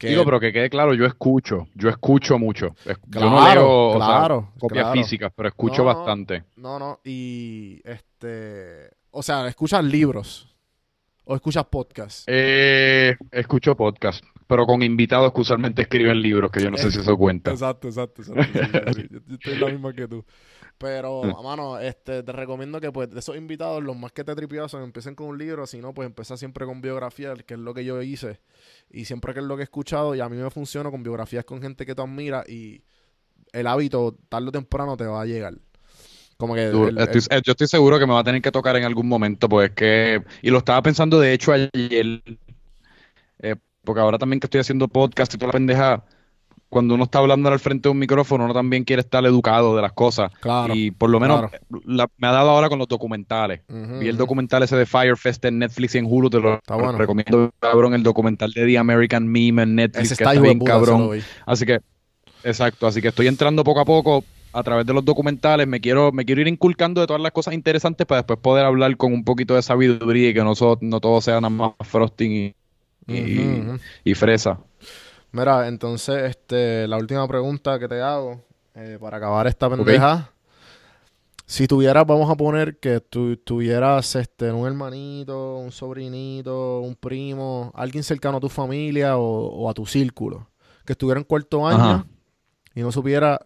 Digo, pero que quede claro, yo escucho, yo escucho mucho. yo no leo claro, copias físicas, pero escucho bastante. No, no, y este, o sea, escuchas libros o escuchas podcasts. Eh, escucho podcasts pero con invitados que usualmente escriben libros, que yo no sé si eso cuenta. Exacto, exacto, exacto. yo, estoy la misma que tú. Pero, mano, este, te recomiendo que pues de esos invitados, los más que te tripiosos, empiecen con un libro, si no, pues empieza siempre con biografía, que es lo que yo hice. Y siempre que es lo que he escuchado, y a mí me funciona con biografías con gente que tú admiras, y el hábito, tarde o temprano, te va a llegar. Como que eh, yo estoy seguro que me va a tener que tocar en algún momento, pues que. Y lo estaba pensando, de hecho, ayer. Eh, porque ahora también que estoy haciendo podcast y toda la pendeja, cuando uno está hablando al frente de un micrófono, uno también quiere estar educado de las cosas. Claro. Y por lo menos me ha dado ahora con los documentales. Vi el documental ese de Firefest en Netflix y en Hulu, te lo recomiendo, cabrón, el documental de The American Meme en Netflix, que está bien cabrón. Así que, exacto, así que estoy entrando poco a poco a través de los documentales, me quiero, me quiero ir inculcando de todas las cosas interesantes para después poder hablar con un poquito de sabiduría y que no, no todo sea nada más frosting y, y, fresa. Mira, entonces, este, la última pregunta que te hago, eh, para acabar esta pendeja. Si tuvieras, vamos a poner que tú tuvieras este, un hermanito, un sobrinito, un primo, alguien cercano a tu familia o, a tu círculo, que estuviera en cuarto año y no supiera,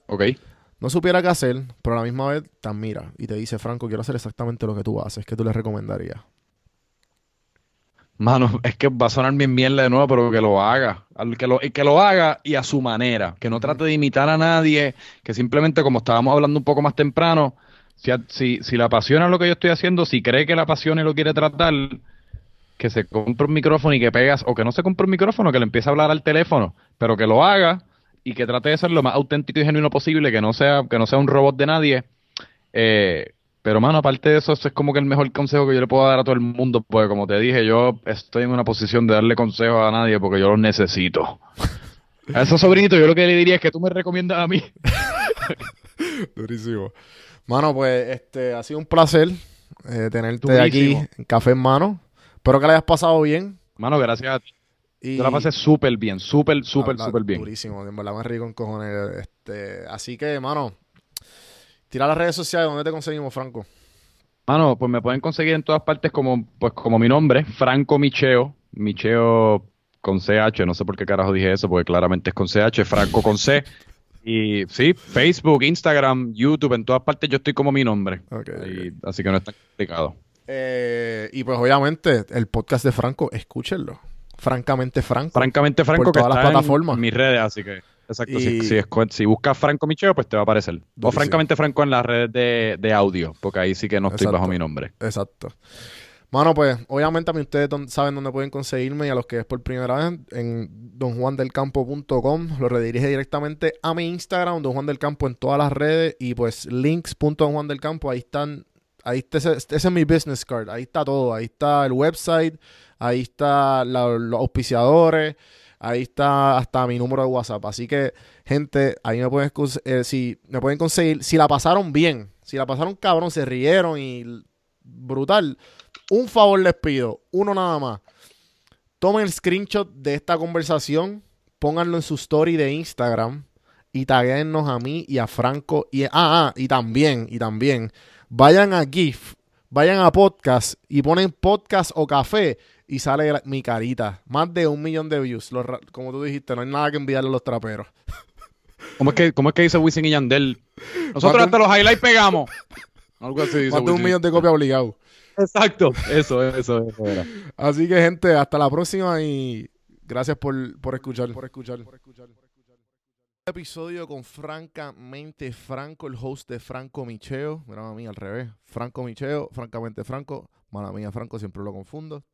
no supiera qué hacer, pero a la misma vez te admira y te dice, Franco, quiero hacer exactamente lo que tú haces, ¿qué tú le recomendarías? Mano, es que va a sonar bien bien de nuevo, pero que lo haga. Que lo, que lo haga y a su manera. Que no trate de imitar a nadie. Que simplemente, como estábamos hablando un poco más temprano, si, si, si le apasiona lo que yo estoy haciendo, si cree que la apasiona y lo quiere tratar, que se compre un micrófono y que pegas, o que no se compre un micrófono, que le empiece a hablar al teléfono, pero que lo haga y que trate de ser lo más auténtico y genuino posible, que no sea, que no sea un robot de nadie. Eh, pero, mano, aparte de eso, eso es como que el mejor consejo que yo le puedo dar a todo el mundo, porque como te dije, yo estoy en una posición de darle consejos a nadie porque yo los necesito. A esos sobrinitos, yo lo que le diría es que tú me recomiendas a mí. Durísimo. Mano, pues, este, ha sido un placer eh, tenerte aquí en Café en Mano. Espero que le hayas pasado bien. Mano, gracias a ti. Y... Yo la pasé súper bien, súper, súper, súper bien. Durísimo, en verdad me rico en cojones. Este, así que, mano, Tira las redes sociales, ¿dónde te conseguimos, Franco? Mano, pues me pueden conseguir en todas partes como, pues como mi nombre, Franco Micheo. Micheo con CH, no sé por qué carajo dije eso, porque claramente es con CH, Franco con C. Y sí, Facebook, Instagram, YouTube, en todas partes yo estoy como mi nombre. Así que no es tan complicado. Eh, y pues obviamente el podcast de Franco, escúchenlo. Francamente Franco. Francamente Franco, por todas las plataformas. En mis redes, así que. Exacto, si, si, buscas Franco Micheo, pues te va a aparecer. O francamente Franco en las redes de, audio, porque ahí sí que no estoy bajo mi nombre. Exacto. Bueno, pues obviamente a mí ustedes saben dónde pueden conseguirme y a los que es por primera vez en donjuandelcampo.com lo redirige directamente a mi Instagram, Don Juan del Campo en todas las redes y pues links.donjuandelcampo, ahí están, ahí está, ese, ese, es mi business card, ahí está todo, ahí está el website, ahí está los auspiciadores, Ahí está hasta mi número de WhatsApp. Así que, gente, ahí me pueden, eh, si, me pueden conseguir. Si la pasaron bien, si la pasaron cabrón, se rieron y brutal. Un favor les pido, uno nada más. Tomen el screenshot de esta conversación, pónganlo en su story de Instagram y taguennos a mí y a Franco. Y, ah, ah, y también, y también, vayan a GIF, vayan a podcast y ponen podcast o café y sale mi carita. Más de un millón de views. como tú dijiste, no hay nada que enviarle a los traperos. ¿Cómo es que, cómo es que dice Wisin y Yandel? Nosotros hasta los highlights pegamos. Algo así dice Más de un millón de copias obligado. Exacto. Eso, eso, eso era. Así que, gente, hasta la próxima y gracias por, por escuchar. Por escuchar. Por escuchar. Episodio con Francamente Franco, el host de Franco Micheo. Mira a mí al revés. Franco Micheo, francamente Franco. Mala mía, Franco, siempre lo confundo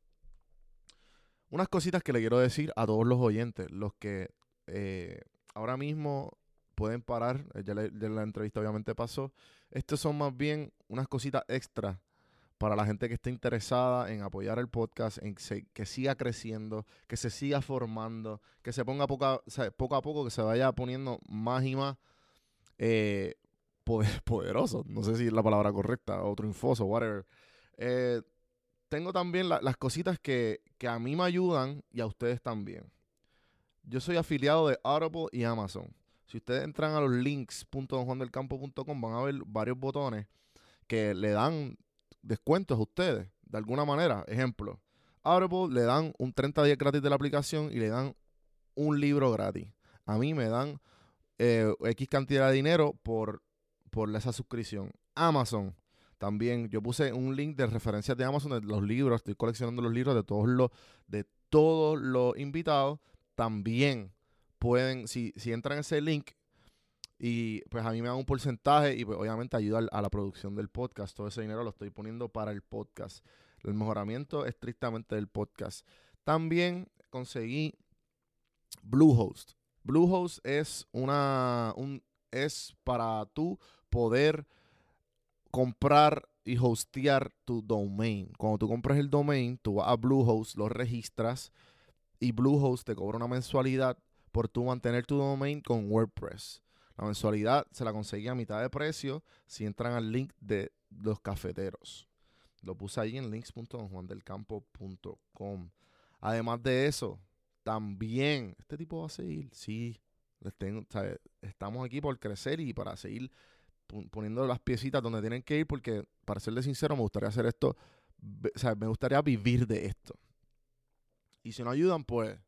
unas cositas que le quiero decir a todos los oyentes, los que eh, ahora mismo pueden parar, eh, ya, la entrevista obviamente pasó, estos son más bien unas cositas extras para la gente que esté interesada en apoyar el podcast, en que siga creciendo, que se siga formando, que se ponga poco a, poco, a poco, que se vaya poniendo más y más eh, poderoso. No sé si es la palabra correcta, o triunfoso, whatever. Eh, tengo también las cositas que, a mí me ayudan y a ustedes también. Yo soy afiliado de Audible y Amazon. Si ustedes entran a los links.donjuandelcampo.com van a ver varios botones que le dan descuentos a ustedes, de alguna manera. Ejemplo, Audible le dan un 30 días gratis de la aplicación y le dan un libro gratis. A mí me dan eh, X cantidad de dinero por, por esa suscripción. Amazon también yo puse un link de referencias de Amazon de los libros. Estoy coleccionando los libros de todos los, de todos los invitados. También pueden, si, si entran en ese link, y pues a mí me dan un porcentaje y pues obviamente ayuda a la producción del podcast. Todo ese dinero lo estoy poniendo para el podcast. El mejoramiento estrictamente del podcast. También conseguí Bluehost. Bluehost es una un, es para tú poder comprar y hostear tu domain. Cuando tú compras el domain, tú vas a Bluehost, lo registras y Bluehost te cobra una mensualidad por tú mantener tu domain con WordPress. La mensualidad se la conseguí a mitad de precio si entran al link de los cafeteros. Lo puse ahí en links.juandelcampo.com. Además de eso, también, este tipo va a seguir, sí, estamos aquí por crecer y para seguir poniendo las piecitas donde tienen que ir, porque para serle sincero, me gustaría hacer esto, o sea, me gustaría vivir de esto. Y si no ayudan, pues,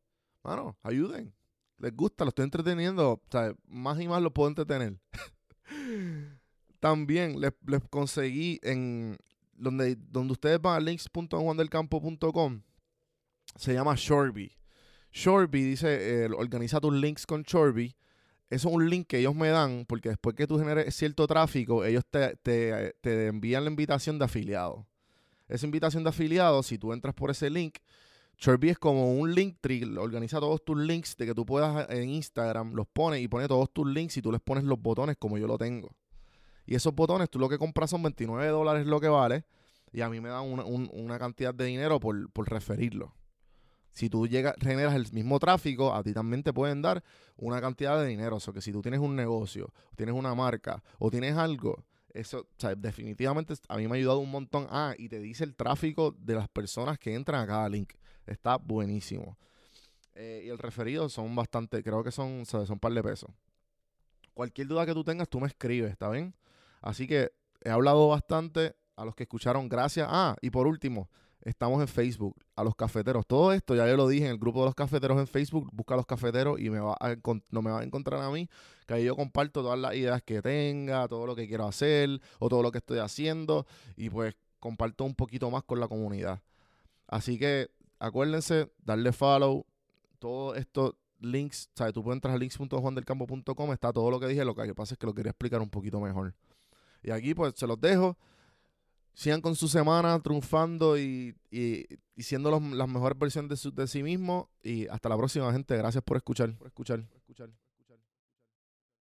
bueno, ayuden. Les gusta, lo estoy entreteniendo, o sea, más y más lo puedo entretener. También les, conseguí en donde, donde ustedes van a links.juandelcampo.com se llama Shorby. Shorby dice, eh, organiza tus links con Shorby. Eso es un link que ellos me dan porque después que tú generes cierto tráfico, ellos te, te envían la invitación de afiliado. Esa invitación de afiliado, si tú entras por ese link, Chorby es como un link tree, organiza todos tus links de que tú puedas en Instagram, los pones y pone todos tus links y tú les pones los botones como yo lo tengo. Y esos botones tú lo que compras son 29 dólares lo que vale y a mí me dan una, cantidad de dinero por, por referirlo. Si tú llegas, generas el mismo tráfico, a ti también te pueden dar una cantidad de dinero. O sea, que si tú tienes un negocio, tienes una marca o tienes algo, eso, o sea, definitivamente a mí me ha ayudado un montón. Ah, y te dice el tráfico de las personas que entran a cada link. Está buenísimo. Eh, y el referido son bastante, creo que son, son un par de pesos. Cualquier duda que tú tengas, tú me escribes, ¿está bien? Así que he hablado bastante a los que escucharon, gracias. Ah, y por último, estamos en Facebook, a los cafeteros. Todo esto ya yo lo dije en el grupo de los cafeteros en Facebook. Busca a los cafeteros y no me va a encontrar a mí, que ahí yo comparto todas las ideas que tenga, todo lo que quiero hacer o todo lo que estoy haciendo y pues comparto un poquito más con la comunidad. Así que acuérdense, darle follow, todos estos links, ¿sabes? Tú puedes entrar a links.juandelcampo.com, está todo lo que dije, lo que pasa es que lo quería explicar un poquito mejor. Y aquí pues se los dejo. Sigan con su semana triunfando y, siendo las mejores versiones de, de sí mismos. Y hasta la próxima, gente. Gracias por escuchar. Por escuchar. Por escuchar.